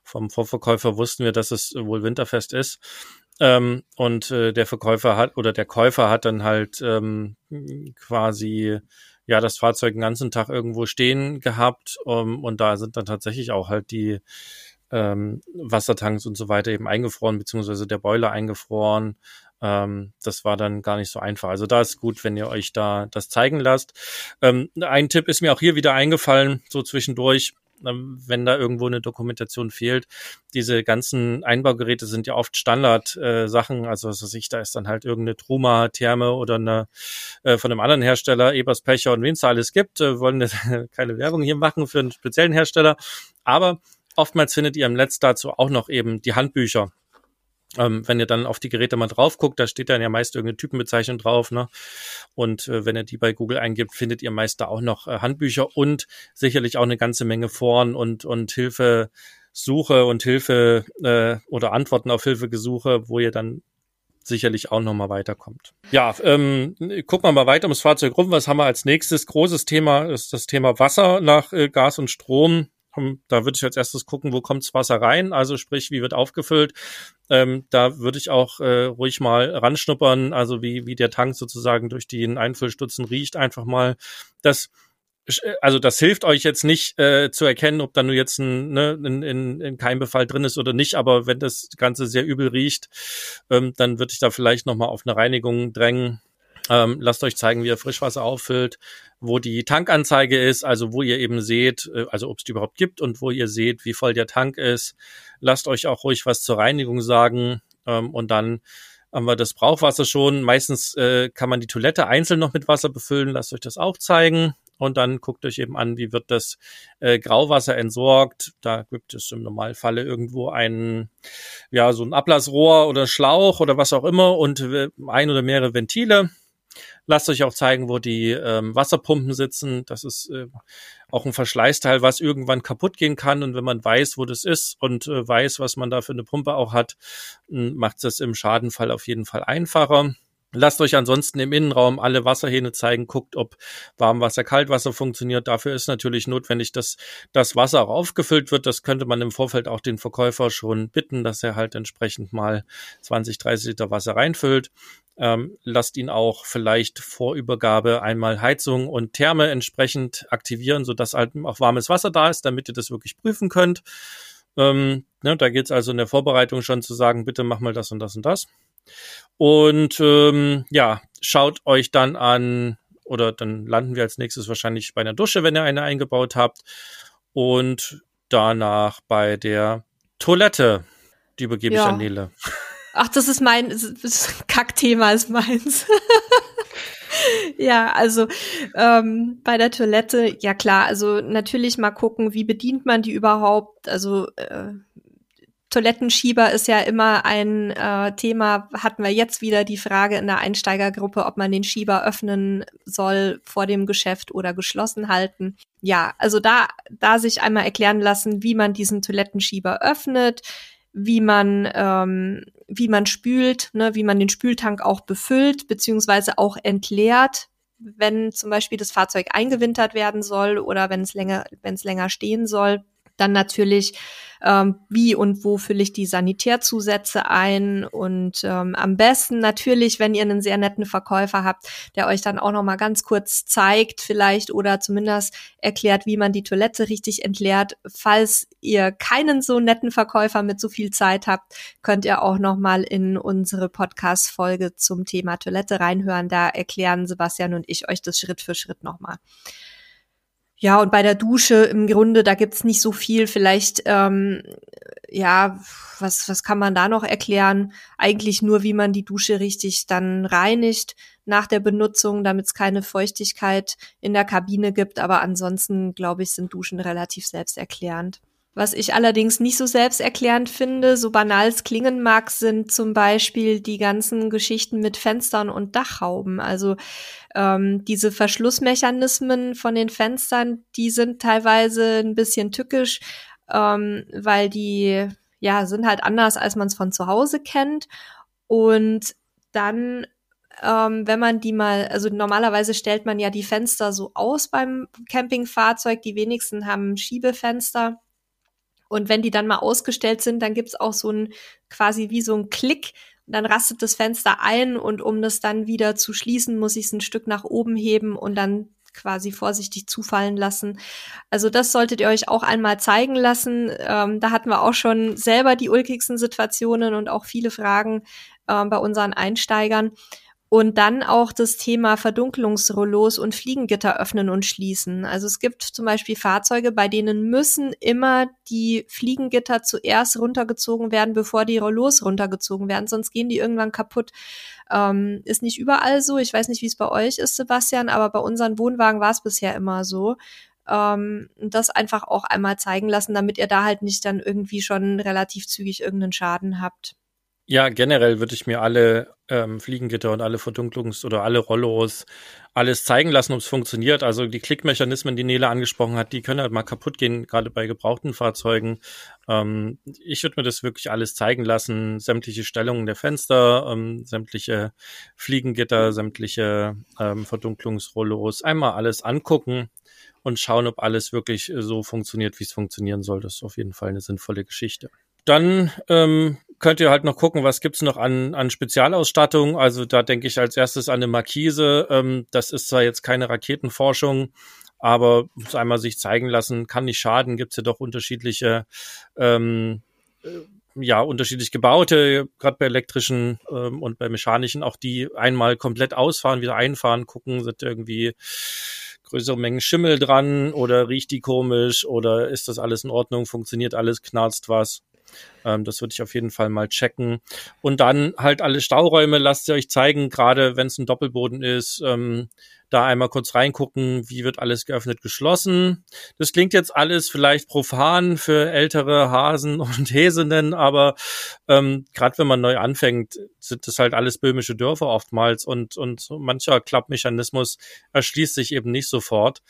Vom Vorverkäufer wussten wir, dass es wohl winterfest ist. Ähm, und äh, der Verkäufer hat oder der Käufer hat dann halt ähm, quasi ja das Fahrzeug den ganzen Tag irgendwo stehen gehabt um, und da sind dann tatsächlich auch halt die ähm, Wassertanks und so weiter eben eingefroren, beziehungsweise der Boiler eingefroren. Ähm, das war dann gar nicht so einfach. Also da ist gut, wenn ihr euch da das zeigen lasst. Ähm, ein Tipp ist mir auch hier wieder eingefallen, so zwischendurch ähm, wenn da irgendwo eine Dokumentation fehlt. Diese ganzen Einbaugeräte sind ja oft Standard-Sachen, äh, also was weiß ich, da ist dann halt irgendeine Truma-Therme oder eine äh, von einem anderen Hersteller, Ebers, Pecher und wen es alles gibt. Äh, wollen keine Werbung hier machen für einen speziellen Hersteller. Aber Oftmals findet ihr im Netz dazu auch noch eben die Handbücher. Ähm, wenn ihr dann auf die Geräte mal drauf guckt, da steht dann ja meist irgendeine Typenbezeichnung drauf, ne? Und äh, wenn ihr die bei Google eingibt, findet ihr meist da auch noch äh, Handbücher und sicherlich auch eine ganze Menge Foren und und Hilfesuche und Hilfe äh, oder Antworten auf Hilfegesuche, wo ihr dann sicherlich auch nochmal weiterkommt. Ja, ähm, gucken wir mal weiter ums Fahrzeug rum. Was haben wir als nächstes? Großes Thema ist das Thema Wasser nach äh, Gas und Strom. Da würde ich als erstes gucken, wo kommt das Wasser rein, also sprich, wie wird aufgefüllt. Ähm, da würde ich auch äh, ruhig mal ranschnuppern, also wie, wie der Tank sozusagen durch den Einfüllstutzen riecht, einfach mal. Das also das hilft euch jetzt nicht äh, zu erkennen, ob da nur jetzt ein, ne, in, in, in Keimbefall drin ist oder nicht, aber wenn das Ganze sehr übel riecht, ähm, dann würde ich da vielleicht nochmal auf eine Reinigung drängen. Ähm, lasst euch zeigen, wie ihr Frischwasser auffüllt, wo die Tankanzeige ist, also wo ihr eben seht, äh, also ob es die überhaupt gibt und wo ihr seht, wie voll der Tank ist. Lasst euch auch ruhig was zur Reinigung sagen ähm, und dann haben wir das Brauchwasser schon. Meistens äh, kann man die Toilette einzeln noch mit Wasser befüllen. Lasst euch das auch zeigen. Und dann guckt euch eben an, wie wird das äh, Grauwasser entsorgt. Da gibt es im Normalfalle irgendwo einen, ja, so ein Ablassrohr oder Schlauch oder was auch immer und äh, ein oder mehrere Ventile. Lasst euch auch zeigen, wo die ähm, Wasserpumpen sitzen. Das ist äh, auch ein Verschleißteil, was irgendwann kaputt gehen kann. Und wenn man weiß, wo das ist und äh, weiß, was man da für eine Pumpe auch hat, macht es im Schadenfall auf jeden Fall einfacher. Lasst euch ansonsten im Innenraum alle Wasserhähne zeigen, guckt, ob Warmwasser, Kaltwasser funktioniert. Dafür ist natürlich notwendig, dass das Wasser auch aufgefüllt wird. Das könnte man im Vorfeld auch den Verkäufer schon bitten, dass er halt entsprechend mal 20, 30 Liter Wasser reinfüllt. Ähm, lasst ihn auch vielleicht vor Übergabe einmal Heizung und Therme entsprechend aktivieren, sodass halt auch warmes Wasser da ist, damit ihr das wirklich prüfen könnt. Ähm, ne, da geht es also in der Vorbereitung schon zu sagen, bitte mach mal das und das und das. Und ähm, ja, schaut euch dann an, oder dann landen wir als nächstes wahrscheinlich bei einer Dusche, wenn ihr eine eingebaut habt. Und danach bei der Toilette. Die übergebe ja. ich an Nele. Ach, das ist mein das Kackthema ist meins. ja, also ähm, bei der Toilette, ja klar, also natürlich mal gucken, wie bedient man die überhaupt. Also äh, Toilettenschieber ist ja immer ein äh, Thema. Hatten wir jetzt wieder die Frage in der Einsteigergruppe, ob man den Schieber öffnen soll vor dem Geschäft oder geschlossen halten. Ja, also da, da sich einmal erklären lassen, wie man diesen Toilettenschieber öffnet, wie man, ähm, wie man spült, ne, wie man den Spültank auch befüllt, beziehungsweise auch entleert, wenn zum Beispiel das Fahrzeug eingewintert werden soll oder wenn es länger, wenn es länger stehen soll. Dann natürlich ähm, wie und wo fülle ich die Sanitärzusätze ein und ähm, am besten natürlich, wenn ihr einen sehr netten Verkäufer habt, der euch dann auch noch mal ganz kurz zeigt vielleicht oder zumindest erklärt, wie man die Toilette richtig entleert. Falls ihr keinen so netten Verkäufer mit so viel Zeit habt, könnt ihr auch noch mal in unsere Podcast Folge zum Thema Toilette reinhören. Da erklären Sebastian und ich euch das Schritt für Schritt noch mal. Ja, und bei der Dusche im Grunde, da gibt's nicht so viel. Vielleicht, ähm, ja, was, was kann man da noch erklären? Eigentlich nur, wie man die Dusche richtig dann reinigt nach der Benutzung, damit es keine Feuchtigkeit in der Kabine gibt. Aber ansonsten, glaube ich, sind Duschen relativ selbsterklärend. Was ich allerdings nicht so selbsterklärend finde, so banal es klingen mag, sind zum Beispiel die ganzen Geschichten mit Fenstern und Dachhauben. Also ähm, diese Verschlussmechanismen von den Fenstern, die sind teilweise ein bisschen tückisch, ähm, weil die ja, sind halt anders, als man es von zu Hause kennt. Und dann, ähm, wenn man die mal, also normalerweise stellt man ja die Fenster so aus beim Campingfahrzeug. Die wenigsten haben Schiebefenster. Und wenn die dann mal ausgestellt sind, dann gibt's auch so ein quasi wie so ein Klick. Dann rastet das Fenster ein und um das dann wieder zu schließen, muss ich es ein Stück nach oben heben und dann quasi vorsichtig zufallen lassen. Also das solltet ihr euch auch einmal zeigen lassen. Ähm, da hatten wir auch schon selber die ulkigsten Situationen und auch viele Fragen äh, bei unseren Einsteigern. Und dann auch das Thema Verdunkelungsrollos und Fliegengitter öffnen und schließen. Also es gibt zum Beispiel Fahrzeuge, bei denen müssen immer die Fliegengitter zuerst runtergezogen werden, bevor die Rollos runtergezogen werden, sonst gehen die irgendwann kaputt. Ähm, ist nicht überall so. Ich weiß nicht, wie es bei euch ist, Sebastian, aber bei unseren Wohnwagen war es bisher immer so. Ähm, das einfach auch einmal zeigen lassen, damit ihr da halt nicht dann irgendwie schon relativ zügig irgendeinen Schaden habt. Ja, generell würde ich mir alle ähm, Fliegengitter und alle Verdunklungs- oder alle Rollos alles zeigen lassen, ob es funktioniert. Also die Klickmechanismen, die Nele angesprochen hat, die können halt mal kaputt gehen, gerade bei gebrauchten Fahrzeugen. Ähm, ich würde mir das wirklich alles zeigen lassen, sämtliche Stellungen der Fenster, ähm, sämtliche Fliegengitter, sämtliche ähm, Verdunklungsrollos, einmal alles angucken und schauen, ob alles wirklich so funktioniert, wie es funktionieren soll. Das ist auf jeden Fall eine sinnvolle Geschichte. Dann ähm, könnt ihr halt noch gucken, was gibt's noch an, an Spezialausstattung. Also da denke ich als erstes an eine Markise. Ähm, das ist zwar jetzt keine Raketenforschung, aber muss einmal sich zeigen lassen, kann nicht schaden. Gibt's ja doch unterschiedliche, ähm, äh, ja, unterschiedlich gebaute, gerade bei elektrischen ähm, und bei mechanischen, auch die einmal komplett ausfahren, wieder einfahren, gucken, sind irgendwie größere Mengen Schimmel dran oder riecht die komisch oder ist das alles in Ordnung, funktioniert alles, knarzt was. Ähm, das würde ich auf jeden Fall mal checken. Und dann halt alle Stauräume lasst ihr euch zeigen, gerade wenn es ein Doppelboden ist. Ähm, da einmal kurz reingucken, wie wird alles geöffnet, geschlossen. Das klingt jetzt alles vielleicht profan für ältere Hasen und Häsinnen, aber ähm, gerade wenn man neu anfängt, sind das halt alles böhmische Dörfer oftmals und, und mancher Klappmechanismus erschließt sich eben nicht sofort.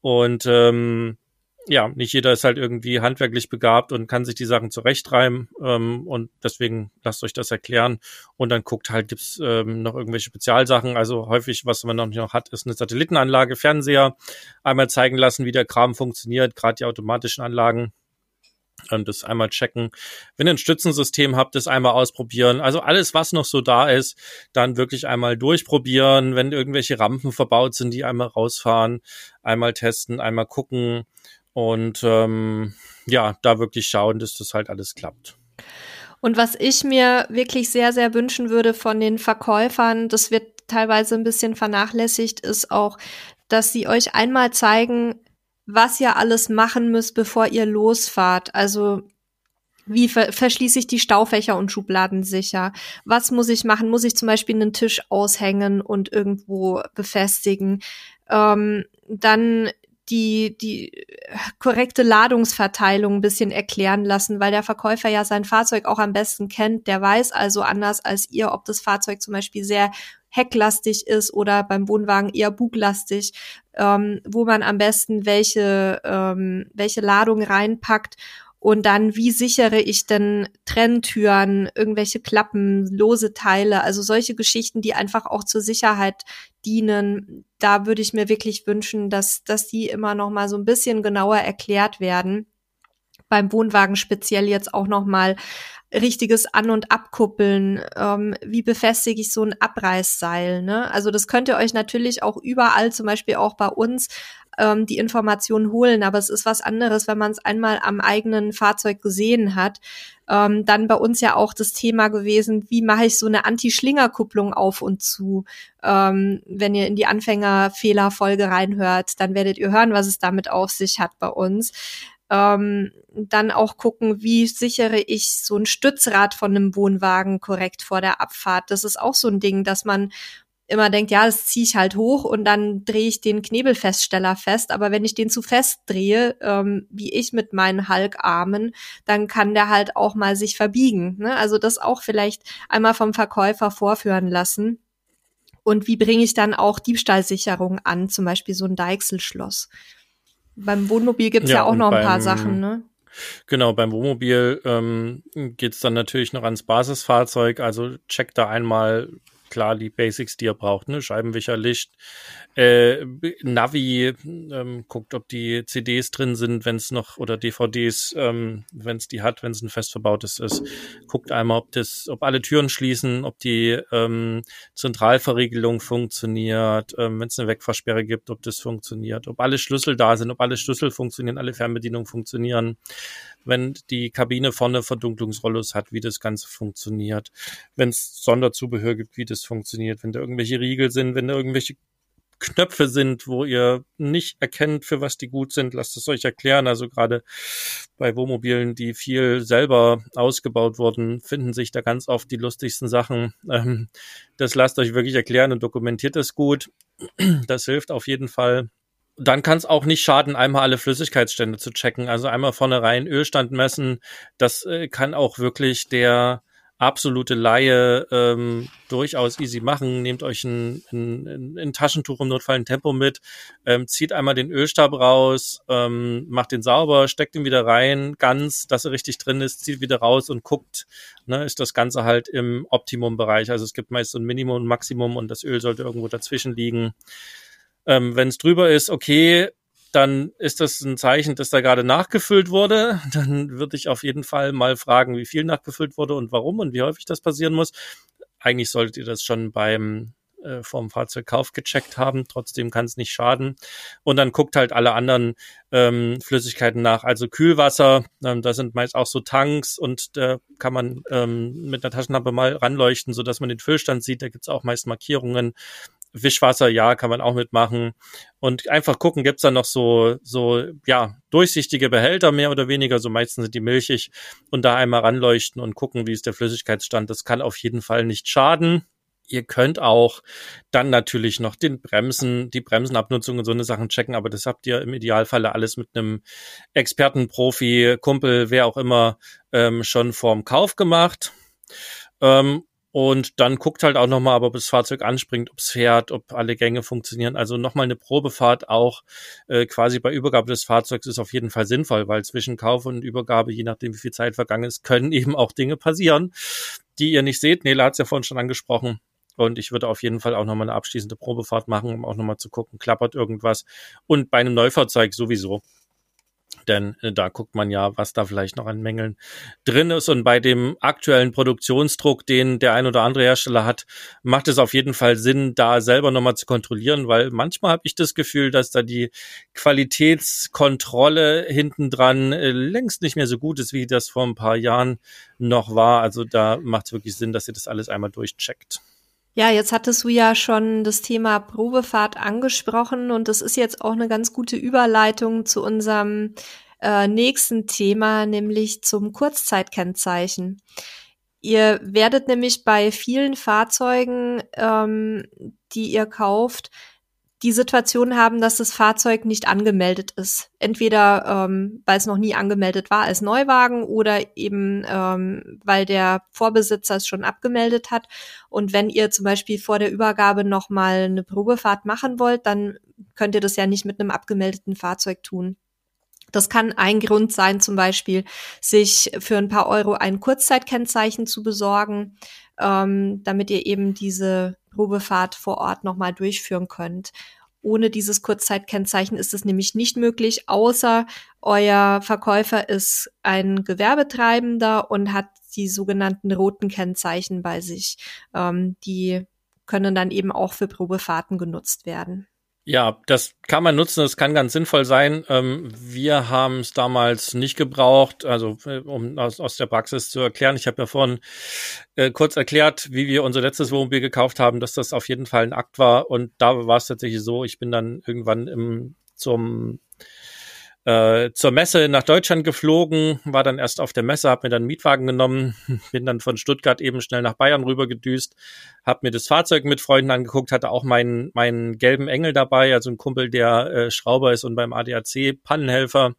Und ähm, ja, nicht jeder ist halt irgendwie handwerklich begabt und kann sich die Sachen zurechtreimen. Ähm, und deswegen lasst euch das erklären. Und dann guckt halt, gibt's ähm, noch irgendwelche Spezialsachen. Also häufig, was man noch nicht noch hat, ist eine Satellitenanlage, Fernseher. Einmal zeigen lassen, wie der Kram funktioniert, gerade die automatischen Anlagen. Und das einmal checken. Wenn ihr ein Stützensystem habt, das einmal ausprobieren. Also alles, was noch so da ist, dann wirklich einmal durchprobieren. Wenn irgendwelche Rampen verbaut sind, die einmal rausfahren, einmal testen, einmal gucken und ähm, ja, da wirklich schauen, dass das halt alles klappt. Und was ich mir wirklich sehr, sehr wünschen würde von den Verkäufern, das wird teilweise ein bisschen vernachlässigt, ist auch, dass sie euch einmal zeigen, was ihr alles machen müsst, bevor ihr losfahrt. Also wie ver verschließe ich die Staufächer und Schubladen sicher? Was muss ich machen? Muss ich zum Beispiel einen Tisch aushängen und irgendwo befestigen? Ähm, dann die, die korrekte Ladungsverteilung ein bisschen erklären lassen, weil der Verkäufer ja sein Fahrzeug auch am besten kennt. Der weiß also anders als ihr, ob das Fahrzeug zum Beispiel sehr hecklastig ist oder beim Wohnwagen eher buglastig, ähm, wo man am besten welche, ähm, welche Ladung reinpackt und dann, wie sichere ich denn Trenntüren, irgendwelche Klappen, lose Teile, also solche Geschichten, die einfach auch zur Sicherheit dienen. Da würde ich mir wirklich wünschen, dass, dass die immer noch mal so ein bisschen genauer erklärt werden. Beim Wohnwagen speziell jetzt auch noch mal richtiges An- und Abkuppeln, ähm, wie befestige ich so ein Abreißseil, ne? Also das könnt ihr euch natürlich auch überall, zum Beispiel auch bei uns, ähm, die Informationen holen, aber es ist was anderes, wenn man es einmal am eigenen Fahrzeug gesehen hat. Ähm, dann bei uns ja auch das Thema gewesen, wie mache ich so eine Anti-Schlingerkupplung auf und zu. Ähm, wenn ihr in die Anfängerfehlerfolge reinhört, dann werdet ihr hören, was es damit auf sich hat bei uns. Ähm, dann auch gucken, wie sichere ich so ein Stützrad von einem Wohnwagen korrekt vor der Abfahrt. Das ist auch so ein Ding, dass man immer denkt, ja, das ziehe ich halt hoch und dann drehe ich den Knebelfeststeller fest. Aber wenn ich den zu fest drehe, ähm, wie ich mit meinen Halkarmen, dann kann der halt auch mal sich verbiegen. Ne? Also das auch vielleicht einmal vom Verkäufer vorführen lassen. Und wie bringe ich dann auch Diebstahlsicherung an, zum Beispiel so ein Deichselschloss? Beim Wohnmobil gibt's ja, ja auch noch ein paar Sachen, ne? Genau, beim Wohnmobil ähm, geht es dann natürlich noch ans Basisfahrzeug. Also checkt da einmal klar die Basics, die ihr braucht, ne? Scheibenwischer, Licht, äh, Navi, ähm, guckt, ob die CDs drin sind, wenn es noch oder DVDs, ähm, wenn es die hat, wenn es ein fest verbautes ist. Guckt einmal, ob das, ob alle Türen schließen, ob die ähm, Zentralverriegelung funktioniert, ähm, wenn es eine Wegfahrsperre gibt, ob das funktioniert, ob alle Schlüssel da sind, ob alle Schlüssel funktionieren, alle Fernbedienungen funktionieren wenn die Kabine vorne Verdunklungsrollos hat, wie das Ganze funktioniert, wenn es Sonderzubehör gibt, wie das funktioniert, wenn da irgendwelche Riegel sind, wenn da irgendwelche Knöpfe sind, wo ihr nicht erkennt, für was die gut sind, lasst es euch erklären. Also gerade bei Wohnmobilen, die viel selber ausgebaut wurden, finden sich da ganz oft die lustigsten Sachen. Ähm, das lasst euch wirklich erklären und dokumentiert es gut. Das hilft auf jeden Fall dann kann es auch nicht schaden, einmal alle Flüssigkeitsstände zu checken. Also einmal vornherein Ölstand messen. Das äh, kann auch wirklich der absolute Laie ähm, durchaus easy machen. Nehmt euch ein, ein, ein Taschentuch im Notfall ein Tempo mit, ähm, zieht einmal den Ölstab raus, ähm, macht den sauber, steckt ihn wieder rein, ganz, dass er richtig drin ist, zieht wieder raus und guckt, ne, ist das Ganze halt im Optimum-Bereich. Also es gibt meist so ein Minimum und Maximum und das Öl sollte irgendwo dazwischen liegen. Ähm, Wenn es drüber ist, okay, dann ist das ein Zeichen, dass da gerade nachgefüllt wurde. Dann würde ich auf jeden Fall mal fragen, wie viel nachgefüllt wurde und warum und wie häufig das passieren muss. Eigentlich solltet ihr das schon beim äh, vom Fahrzeugkauf gecheckt haben. Trotzdem kann es nicht schaden. Und dann guckt halt alle anderen ähm, Flüssigkeiten nach. Also Kühlwasser, ähm, da sind meist auch so Tanks und da kann man ähm, mit einer Taschenlampe mal ranleuchten, so dass man den Füllstand sieht. Da gibt's auch meist Markierungen. Wischwasser, ja, kann man auch mitmachen. Und einfach gucken, gibt's da noch so, so, ja, durchsichtige Behälter, mehr oder weniger, so meistens sind die milchig, und da einmal ranleuchten und gucken, wie ist der Flüssigkeitsstand. Das kann auf jeden Fall nicht schaden. Ihr könnt auch dann natürlich noch den Bremsen, die Bremsenabnutzung und so eine Sachen checken, aber das habt ihr im Idealfalle alles mit einem Experten, Profi, Kumpel, wer auch immer, ähm, schon vorm Kauf gemacht. Ähm, und dann guckt halt auch nochmal, ob das Fahrzeug anspringt, ob es fährt, ob alle Gänge funktionieren. Also nochmal eine Probefahrt auch äh, quasi bei Übergabe des Fahrzeugs ist auf jeden Fall sinnvoll, weil zwischen Kauf und Übergabe, je nachdem wie viel Zeit vergangen ist, können eben auch Dinge passieren, die ihr nicht seht. Nela hat es ja vorhin schon angesprochen. Und ich würde auf jeden Fall auch nochmal eine abschließende Probefahrt machen, um auch nochmal zu gucken, klappert irgendwas. Und bei einem Neufahrzeug sowieso. Denn äh, da guckt man ja, was da vielleicht noch an Mängeln drin ist. Und bei dem aktuellen Produktionsdruck, den der ein oder andere Hersteller hat, macht es auf jeden Fall Sinn, da selber nochmal zu kontrollieren, weil manchmal habe ich das Gefühl, dass da die Qualitätskontrolle hintendran äh, längst nicht mehr so gut ist, wie das vor ein paar Jahren noch war. Also da macht es wirklich Sinn, dass ihr das alles einmal durchcheckt. Ja, jetzt hattest du ja schon das Thema Probefahrt angesprochen und das ist jetzt auch eine ganz gute Überleitung zu unserem äh, nächsten Thema, nämlich zum Kurzzeitkennzeichen. Ihr werdet nämlich bei vielen Fahrzeugen, ähm, die ihr kauft, die Situation haben, dass das Fahrzeug nicht angemeldet ist. Entweder ähm, weil es noch nie angemeldet war als Neuwagen oder eben ähm, weil der Vorbesitzer es schon abgemeldet hat. Und wenn ihr zum Beispiel vor der Übergabe noch mal eine Probefahrt machen wollt, dann könnt ihr das ja nicht mit einem abgemeldeten Fahrzeug tun. Das kann ein Grund sein, zum Beispiel sich für ein paar Euro ein Kurzzeitkennzeichen zu besorgen, ähm, damit ihr eben diese Probefahrt vor Ort nochmal durchführen könnt. Ohne dieses Kurzzeitkennzeichen ist es nämlich nicht möglich, außer euer Verkäufer ist ein Gewerbetreibender und hat die sogenannten roten Kennzeichen bei sich. Ähm, die können dann eben auch für Probefahrten genutzt werden. Ja, das kann man nutzen, das kann ganz sinnvoll sein. Ähm, wir haben es damals nicht gebraucht, also äh, um aus, aus der Praxis zu erklären. Ich habe ja vorhin äh, kurz erklärt, wie wir unser letztes Wohnmobil gekauft haben, dass das auf jeden Fall ein Akt war. Und da war es tatsächlich so, ich bin dann irgendwann im, zum äh, zur Messe nach Deutschland geflogen, war dann erst auf der Messe, habe mir dann einen Mietwagen genommen, bin dann von Stuttgart eben schnell nach Bayern rüber gedüst, habe mir das Fahrzeug mit Freunden angeguckt, hatte auch meinen meinen gelben Engel dabei, also ein Kumpel, der äh, Schrauber ist und beim ADAC Pannenhelfer.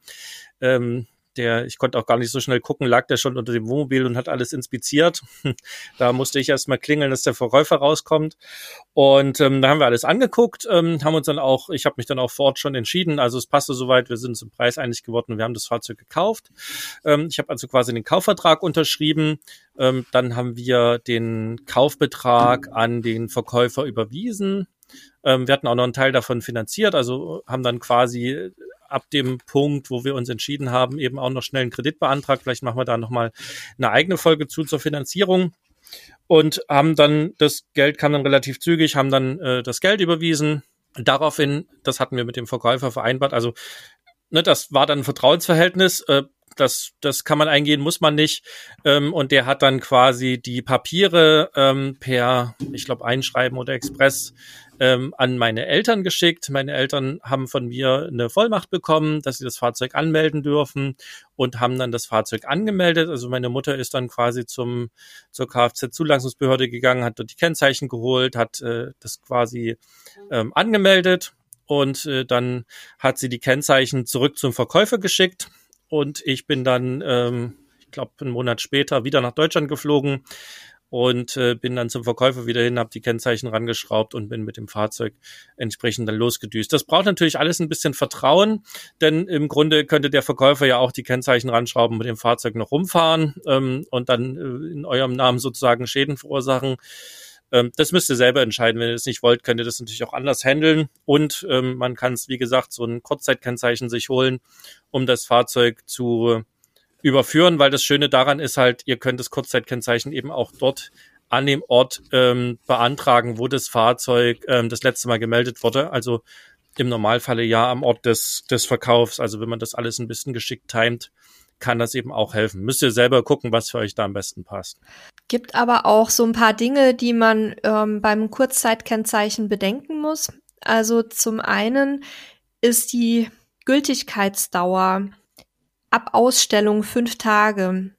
Ähm, der, ich konnte auch gar nicht so schnell gucken, lag der schon unter dem Wohnmobil und hat alles inspiziert. da musste ich erst mal klingeln, dass der Verkäufer rauskommt. Und ähm, da haben wir alles angeguckt, ähm, haben uns dann auch, ich habe mich dann auch vor Ort schon entschieden. Also es passte soweit, wir sind zum Preis einig geworden wir haben das Fahrzeug gekauft. Ähm, ich habe also quasi den Kaufvertrag unterschrieben. Ähm, dann haben wir den Kaufbetrag an den Verkäufer überwiesen. Ähm, wir hatten auch noch einen Teil davon finanziert, also haben dann quasi ab dem Punkt, wo wir uns entschieden haben, eben auch noch schnell einen Kredit beantragt. Vielleicht machen wir da nochmal eine eigene Folge zu zur Finanzierung und haben dann das Geld kam dann relativ zügig, haben dann äh, das Geld überwiesen. Daraufhin, das hatten wir mit dem Verkäufer vereinbart, also ne, das war dann ein Vertrauensverhältnis. Äh, das, das kann man eingehen, muss man nicht. Ähm, und der hat dann quasi die Papiere ähm, per, ich glaube, Einschreiben oder Express ähm, an meine Eltern geschickt. Meine Eltern haben von mir eine Vollmacht bekommen, dass sie das Fahrzeug anmelden dürfen und haben dann das Fahrzeug angemeldet. Also meine Mutter ist dann quasi zum zur Kfz-Zulassungsbehörde gegangen, hat dort die Kennzeichen geholt, hat äh, das quasi ähm, angemeldet und äh, dann hat sie die Kennzeichen zurück zum Verkäufer geschickt und ich bin dann, ähm, ich glaube, einen Monat später wieder nach Deutschland geflogen, und äh, bin dann zum Verkäufer wieder hin, habe die Kennzeichen rangeschraubt und bin mit dem Fahrzeug entsprechend dann losgedüst. Das braucht natürlich alles ein bisschen Vertrauen, denn im Grunde könnte der Verkäufer ja auch die Kennzeichen ranschrauben, mit dem Fahrzeug noch rumfahren ähm, und dann äh, in eurem Namen sozusagen Schäden verursachen. Ähm, das müsst ihr selber entscheiden. Wenn ihr das nicht wollt, könnt ihr das natürlich auch anders handeln. Und ähm, man kann es, wie gesagt, so ein Kurzzeitkennzeichen sich holen, um das Fahrzeug zu überführen, weil das Schöne daran ist halt, ihr könnt das Kurzzeitkennzeichen eben auch dort an dem Ort ähm, beantragen, wo das Fahrzeug ähm, das letzte Mal gemeldet wurde. Also im Normalfalle ja am Ort des, des Verkaufs. Also wenn man das alles ein bisschen geschickt timet, kann das eben auch helfen. Müsst ihr selber gucken, was für euch da am besten passt. Gibt aber auch so ein paar Dinge, die man ähm, beim Kurzzeitkennzeichen bedenken muss. Also zum einen ist die Gültigkeitsdauer ab Ausstellung fünf Tage.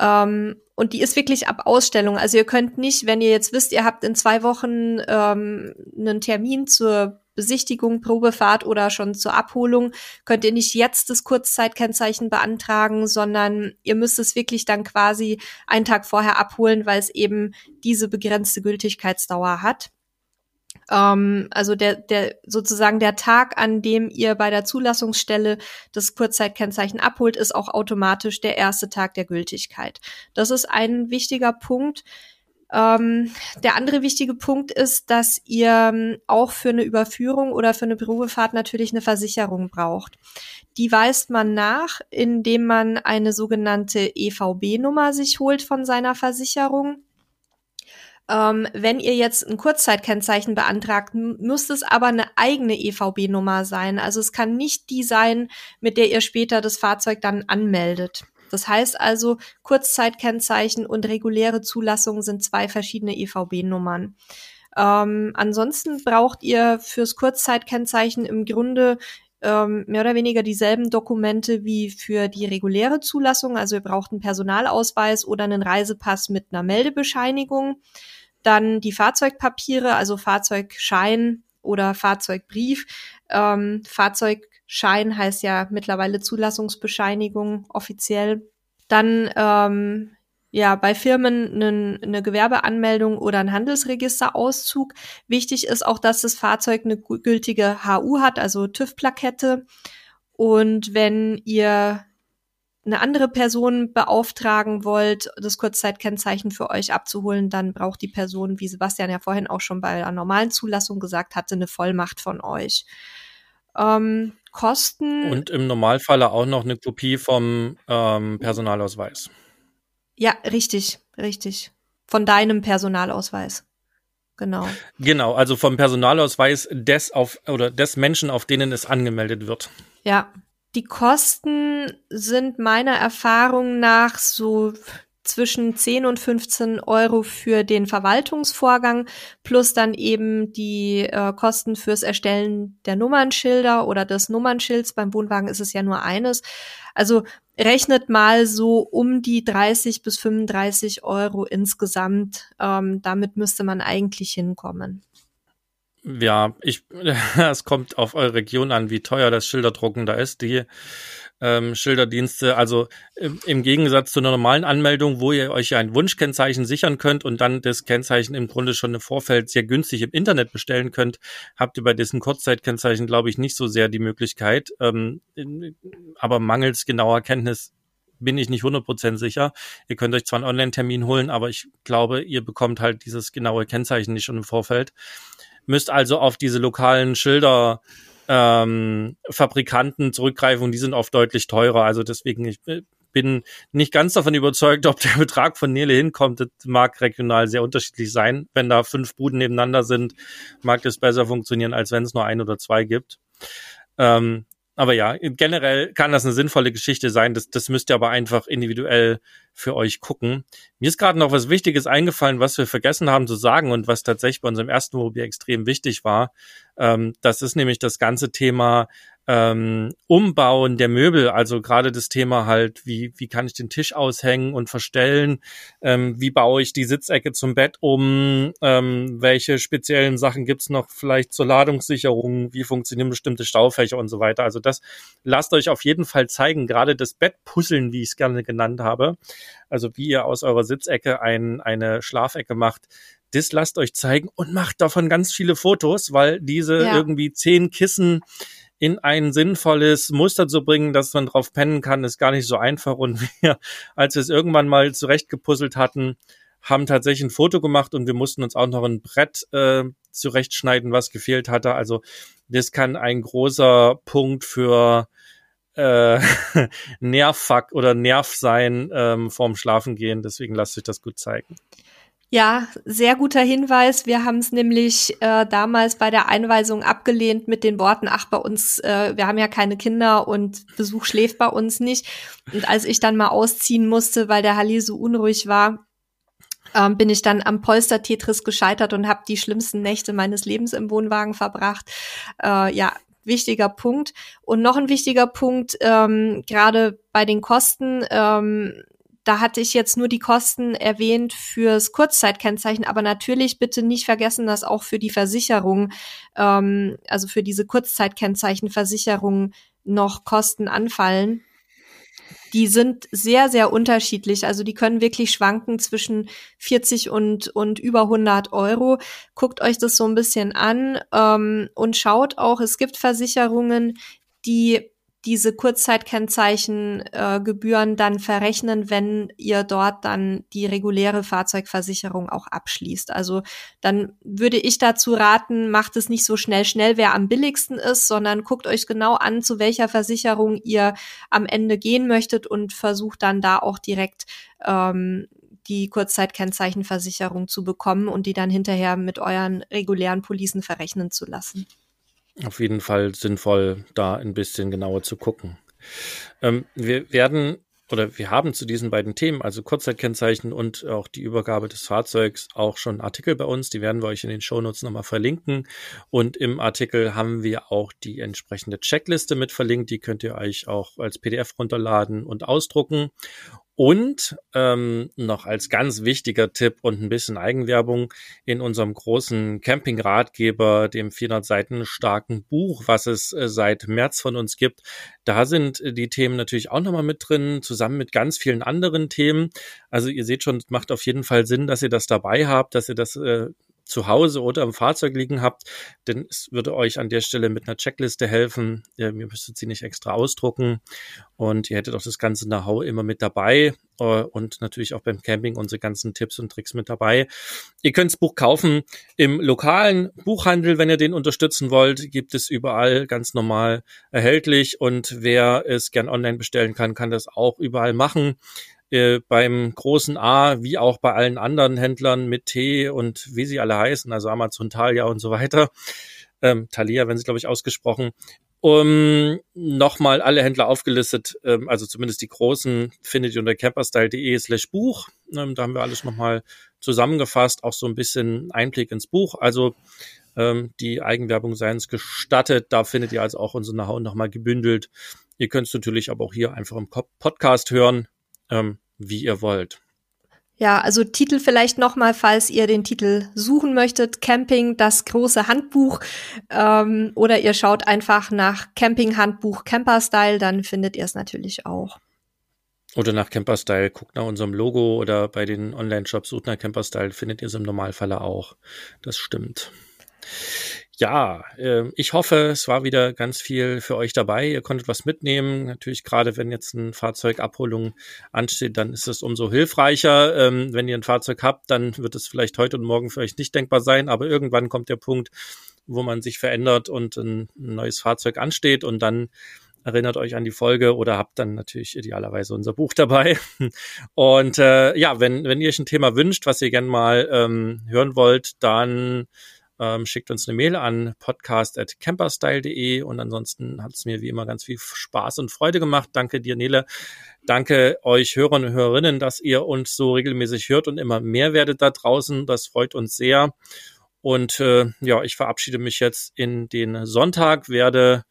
Ähm, und die ist wirklich ab Ausstellung. Also ihr könnt nicht, wenn ihr jetzt wisst, ihr habt in zwei Wochen ähm, einen Termin zur Besichtigung, Probefahrt oder schon zur Abholung, könnt ihr nicht jetzt das Kurzzeitkennzeichen beantragen, sondern ihr müsst es wirklich dann quasi einen Tag vorher abholen, weil es eben diese begrenzte Gültigkeitsdauer hat. Ähm, also der, der sozusagen der Tag, an dem ihr bei der Zulassungsstelle das Kurzzeitkennzeichen abholt, ist auch automatisch der erste Tag der Gültigkeit. Das ist ein wichtiger Punkt. Ähm, der andere wichtige Punkt ist, dass ihr ähm, auch für eine Überführung oder für eine Probefahrt natürlich eine Versicherung braucht. Die weist man nach, indem man eine sogenannte EVB-Nummer sich holt von seiner Versicherung. Ähm, wenn ihr jetzt ein Kurzzeitkennzeichen beantragt, muss es aber eine eigene EVB-Nummer sein. Also es kann nicht die sein, mit der ihr später das Fahrzeug dann anmeldet. Das heißt also, Kurzzeitkennzeichen und reguläre Zulassung sind zwei verschiedene EVB-Nummern. Ähm, ansonsten braucht ihr fürs Kurzzeitkennzeichen im Grunde ähm, mehr oder weniger dieselben Dokumente wie für die reguläre Zulassung. Also ihr braucht einen Personalausweis oder einen Reisepass mit einer Meldebescheinigung. Dann die Fahrzeugpapiere, also Fahrzeugschein oder Fahrzeugbrief. Ähm, Fahrzeugschein heißt ja mittlerweile Zulassungsbescheinigung offiziell. Dann ähm, ja bei Firmen eine, eine Gewerbeanmeldung oder ein Handelsregisterauszug. Wichtig ist auch, dass das Fahrzeug eine gültige HU hat, also TÜV-Plakette. Und wenn ihr eine andere Person beauftragen wollt, das Kurzzeitkennzeichen für euch abzuholen, dann braucht die Person, wie Sebastian ja vorhin auch schon bei der normalen Zulassung gesagt hatte, eine Vollmacht von euch. Ähm, Kosten. Und im Normalfalle auch noch eine Kopie vom ähm, Personalausweis. Ja, richtig, richtig. Von deinem Personalausweis. Genau. Genau, also vom Personalausweis des auf oder des Menschen, auf denen es angemeldet wird. Ja, die Kosten sind meiner Erfahrung nach so zwischen 10 und 15 Euro für den Verwaltungsvorgang plus dann eben die äh, Kosten fürs Erstellen der Nummernschilder oder des Nummernschilds. Beim Wohnwagen ist es ja nur eines. Also rechnet mal so um die 30 bis 35 Euro insgesamt. Ähm, damit müsste man eigentlich hinkommen. Ja, ich, es kommt auf eure Region an, wie teuer das Schilderdrucken da ist. Die ähm, Schilderdienste. Also im, im Gegensatz zu einer normalen Anmeldung, wo ihr euch ein Wunschkennzeichen sichern könnt und dann das Kennzeichen im Grunde schon im Vorfeld sehr günstig im Internet bestellen könnt, habt ihr bei diesen Kurzzeitkennzeichen, glaube ich, nicht so sehr die Möglichkeit. Ähm, aber mangels genauer Kenntnis bin ich nicht 100% sicher. Ihr könnt euch zwar einen Online-Termin holen, aber ich glaube, ihr bekommt halt dieses genaue Kennzeichen nicht schon im Vorfeld. Müsst also auf diese lokalen Schilder ähm, Fabrikanten zurückgreifen und die sind oft deutlich teurer. Also deswegen, ich bin nicht ganz davon überzeugt, ob der Betrag von Nele hinkommt. Das mag regional sehr unterschiedlich sein. Wenn da fünf Buden nebeneinander sind, mag das besser funktionieren, als wenn es nur ein oder zwei gibt. Ähm, aber ja, generell kann das eine sinnvolle Geschichte sein. Das, das müsst ihr aber einfach individuell für euch gucken. Mir ist gerade noch was Wichtiges eingefallen, was wir vergessen haben zu sagen und was tatsächlich bei unserem ersten Mobil extrem wichtig war. Ähm, das ist nämlich das ganze Thema ähm, Umbauen der Möbel, also gerade das Thema halt, wie, wie kann ich den Tisch aushängen und verstellen, ähm, wie baue ich die Sitzecke zum Bett um, ähm, welche speziellen Sachen gibt's noch vielleicht zur Ladungssicherung, wie funktionieren bestimmte Staufächer und so weiter. Also das lasst euch auf jeden Fall zeigen, gerade das Bettpuzzeln, wie ich es gerne genannt habe, also wie ihr aus eurer Sitzecke ein, eine Schlafecke macht, das lasst euch zeigen und macht davon ganz viele Fotos, weil diese ja. irgendwie zehn Kissen in ein sinnvolles Muster zu bringen, dass man drauf pennen kann, ist gar nicht so einfach. Und wir, als wir es irgendwann mal zurechtgepuzzelt hatten, haben tatsächlich ein Foto gemacht und wir mussten uns auch noch ein Brett äh, zurechtschneiden, was gefehlt hatte. Also das kann ein großer Punkt für äh, Nervfuck oder Nerv sein ähm, vorm Schlafen gehen. Deswegen lasst euch das gut zeigen. Ja, sehr guter Hinweis. Wir haben es nämlich äh, damals bei der Einweisung abgelehnt mit den Worten, ach, bei uns, äh, wir haben ja keine Kinder und Besuch schläft bei uns nicht. Und als ich dann mal ausziehen musste, weil der Halli so unruhig war, ähm, bin ich dann am Polster-Tetris gescheitert und habe die schlimmsten Nächte meines Lebens im Wohnwagen verbracht. Äh, ja, wichtiger Punkt. Und noch ein wichtiger Punkt, ähm, gerade bei den Kosten, ähm, da hatte ich jetzt nur die Kosten erwähnt fürs Kurzzeitkennzeichen, aber natürlich bitte nicht vergessen, dass auch für die Versicherung, ähm, also für diese Kurzzeitkennzeichenversicherung noch Kosten anfallen. Die sind sehr, sehr unterschiedlich. Also die können wirklich schwanken zwischen 40 und, und über 100 Euro. Guckt euch das so ein bisschen an ähm, und schaut auch, es gibt Versicherungen, die diese Kurzzeitkennzeichengebühren äh, dann verrechnen, wenn ihr dort dann die reguläre Fahrzeugversicherung auch abschließt. Also dann würde ich dazu raten, macht es nicht so schnell schnell, wer am billigsten ist, sondern guckt euch genau an, zu welcher Versicherung ihr am Ende gehen möchtet und versucht dann da auch direkt ähm, die Kurzzeitkennzeichenversicherung zu bekommen und die dann hinterher mit euren regulären Policen verrechnen zu lassen auf jeden Fall sinnvoll, da ein bisschen genauer zu gucken. Ähm, wir werden oder wir haben zu diesen beiden Themen, also Kurzzeitkennzeichen und auch die Übergabe des Fahrzeugs, auch schon Artikel bei uns. Die werden wir euch in den Shownotes nochmal verlinken. Und im Artikel haben wir auch die entsprechende Checkliste mit verlinkt. Die könnt ihr euch auch als PDF runterladen und ausdrucken. Und ähm, noch als ganz wichtiger Tipp und ein bisschen Eigenwerbung in unserem großen Camping-Ratgeber, dem 400 Seiten starken Buch, was es äh, seit März von uns gibt. Da sind äh, die Themen natürlich auch nochmal mit drin, zusammen mit ganz vielen anderen Themen. Also ihr seht schon, es macht auf jeden Fall Sinn, dass ihr das dabei habt, dass ihr das äh, zu Hause oder im Fahrzeug liegen habt, denn es würde euch an der Stelle mit einer Checkliste helfen. Ihr müsstet sie nicht extra ausdrucken und ihr hättet auch das ganze Know-how immer mit dabei äh, und natürlich auch beim Camping unsere ganzen Tipps und Tricks mit dabei. Ihr könnt das Buch kaufen im lokalen Buchhandel, wenn ihr den unterstützen wollt, gibt es überall ganz normal erhältlich und wer es gern online bestellen kann, kann das auch überall machen. Äh, beim großen A wie auch bei allen anderen Händlern mit T und wie sie alle heißen, also Amazon, Thalia und so weiter. Ähm, Thalia, wenn sie, glaube ich, ausgesprochen. Um, nochmal alle Händler aufgelistet, ähm, also zumindest die großen, findet ihr unter camperstyle.de slash Buch. Ähm, da haben wir alles nochmal zusammengefasst, auch so ein bisschen Einblick ins Buch. Also ähm, die Eigenwerbung sei uns gestattet. Da findet ihr also auch unser Know-how nochmal gebündelt. Ihr könnt es natürlich aber auch hier einfach im Podcast hören. Ähm, wie ihr wollt. Ja, also Titel vielleicht nochmal, falls ihr den Titel suchen möchtet. Camping, das große Handbuch. Ähm, oder ihr schaut einfach nach Camping-Handbuch Camper Style, dann findet ihr es natürlich auch. Oder nach Camper-Style, guckt nach unserem Logo oder bei den Online-Shops, sucht nach Camper-Style, findet ihr es im Normalfalle auch. Das stimmt. Ja, äh, ich hoffe, es war wieder ganz viel für euch dabei. Ihr konntet was mitnehmen. Natürlich gerade, wenn jetzt eine Fahrzeugabholung ansteht, dann ist es umso hilfreicher. Ähm, wenn ihr ein Fahrzeug habt, dann wird es vielleicht heute und morgen für euch nicht denkbar sein, aber irgendwann kommt der Punkt, wo man sich verändert und ein neues Fahrzeug ansteht und dann erinnert euch an die Folge oder habt dann natürlich idealerweise unser Buch dabei. Und äh, ja, wenn, wenn ihr euch ein Thema wünscht, was ihr gerne mal ähm, hören wollt, dann ähm, schickt uns eine Mail an podcast.camperstyle.de und ansonsten hat es mir wie immer ganz viel Spaß und Freude gemacht. Danke dir, Nele. Danke euch Hörern und Hörerinnen, dass ihr uns so regelmäßig hört und immer mehr werdet da draußen. Das freut uns sehr. Und äh, ja, ich verabschiede mich jetzt in den Sonntag, werde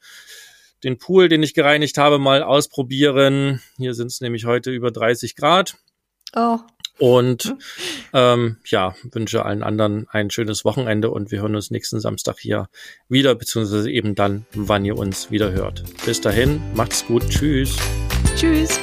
den Pool, den ich gereinigt habe, mal ausprobieren. Hier sind es nämlich heute über 30 Grad. Oh. Und ähm, ja, wünsche allen anderen ein schönes Wochenende und wir hören uns nächsten Samstag hier wieder, beziehungsweise eben dann, wann ihr uns wieder hört. Bis dahin, macht's gut. Tschüss. Tschüss.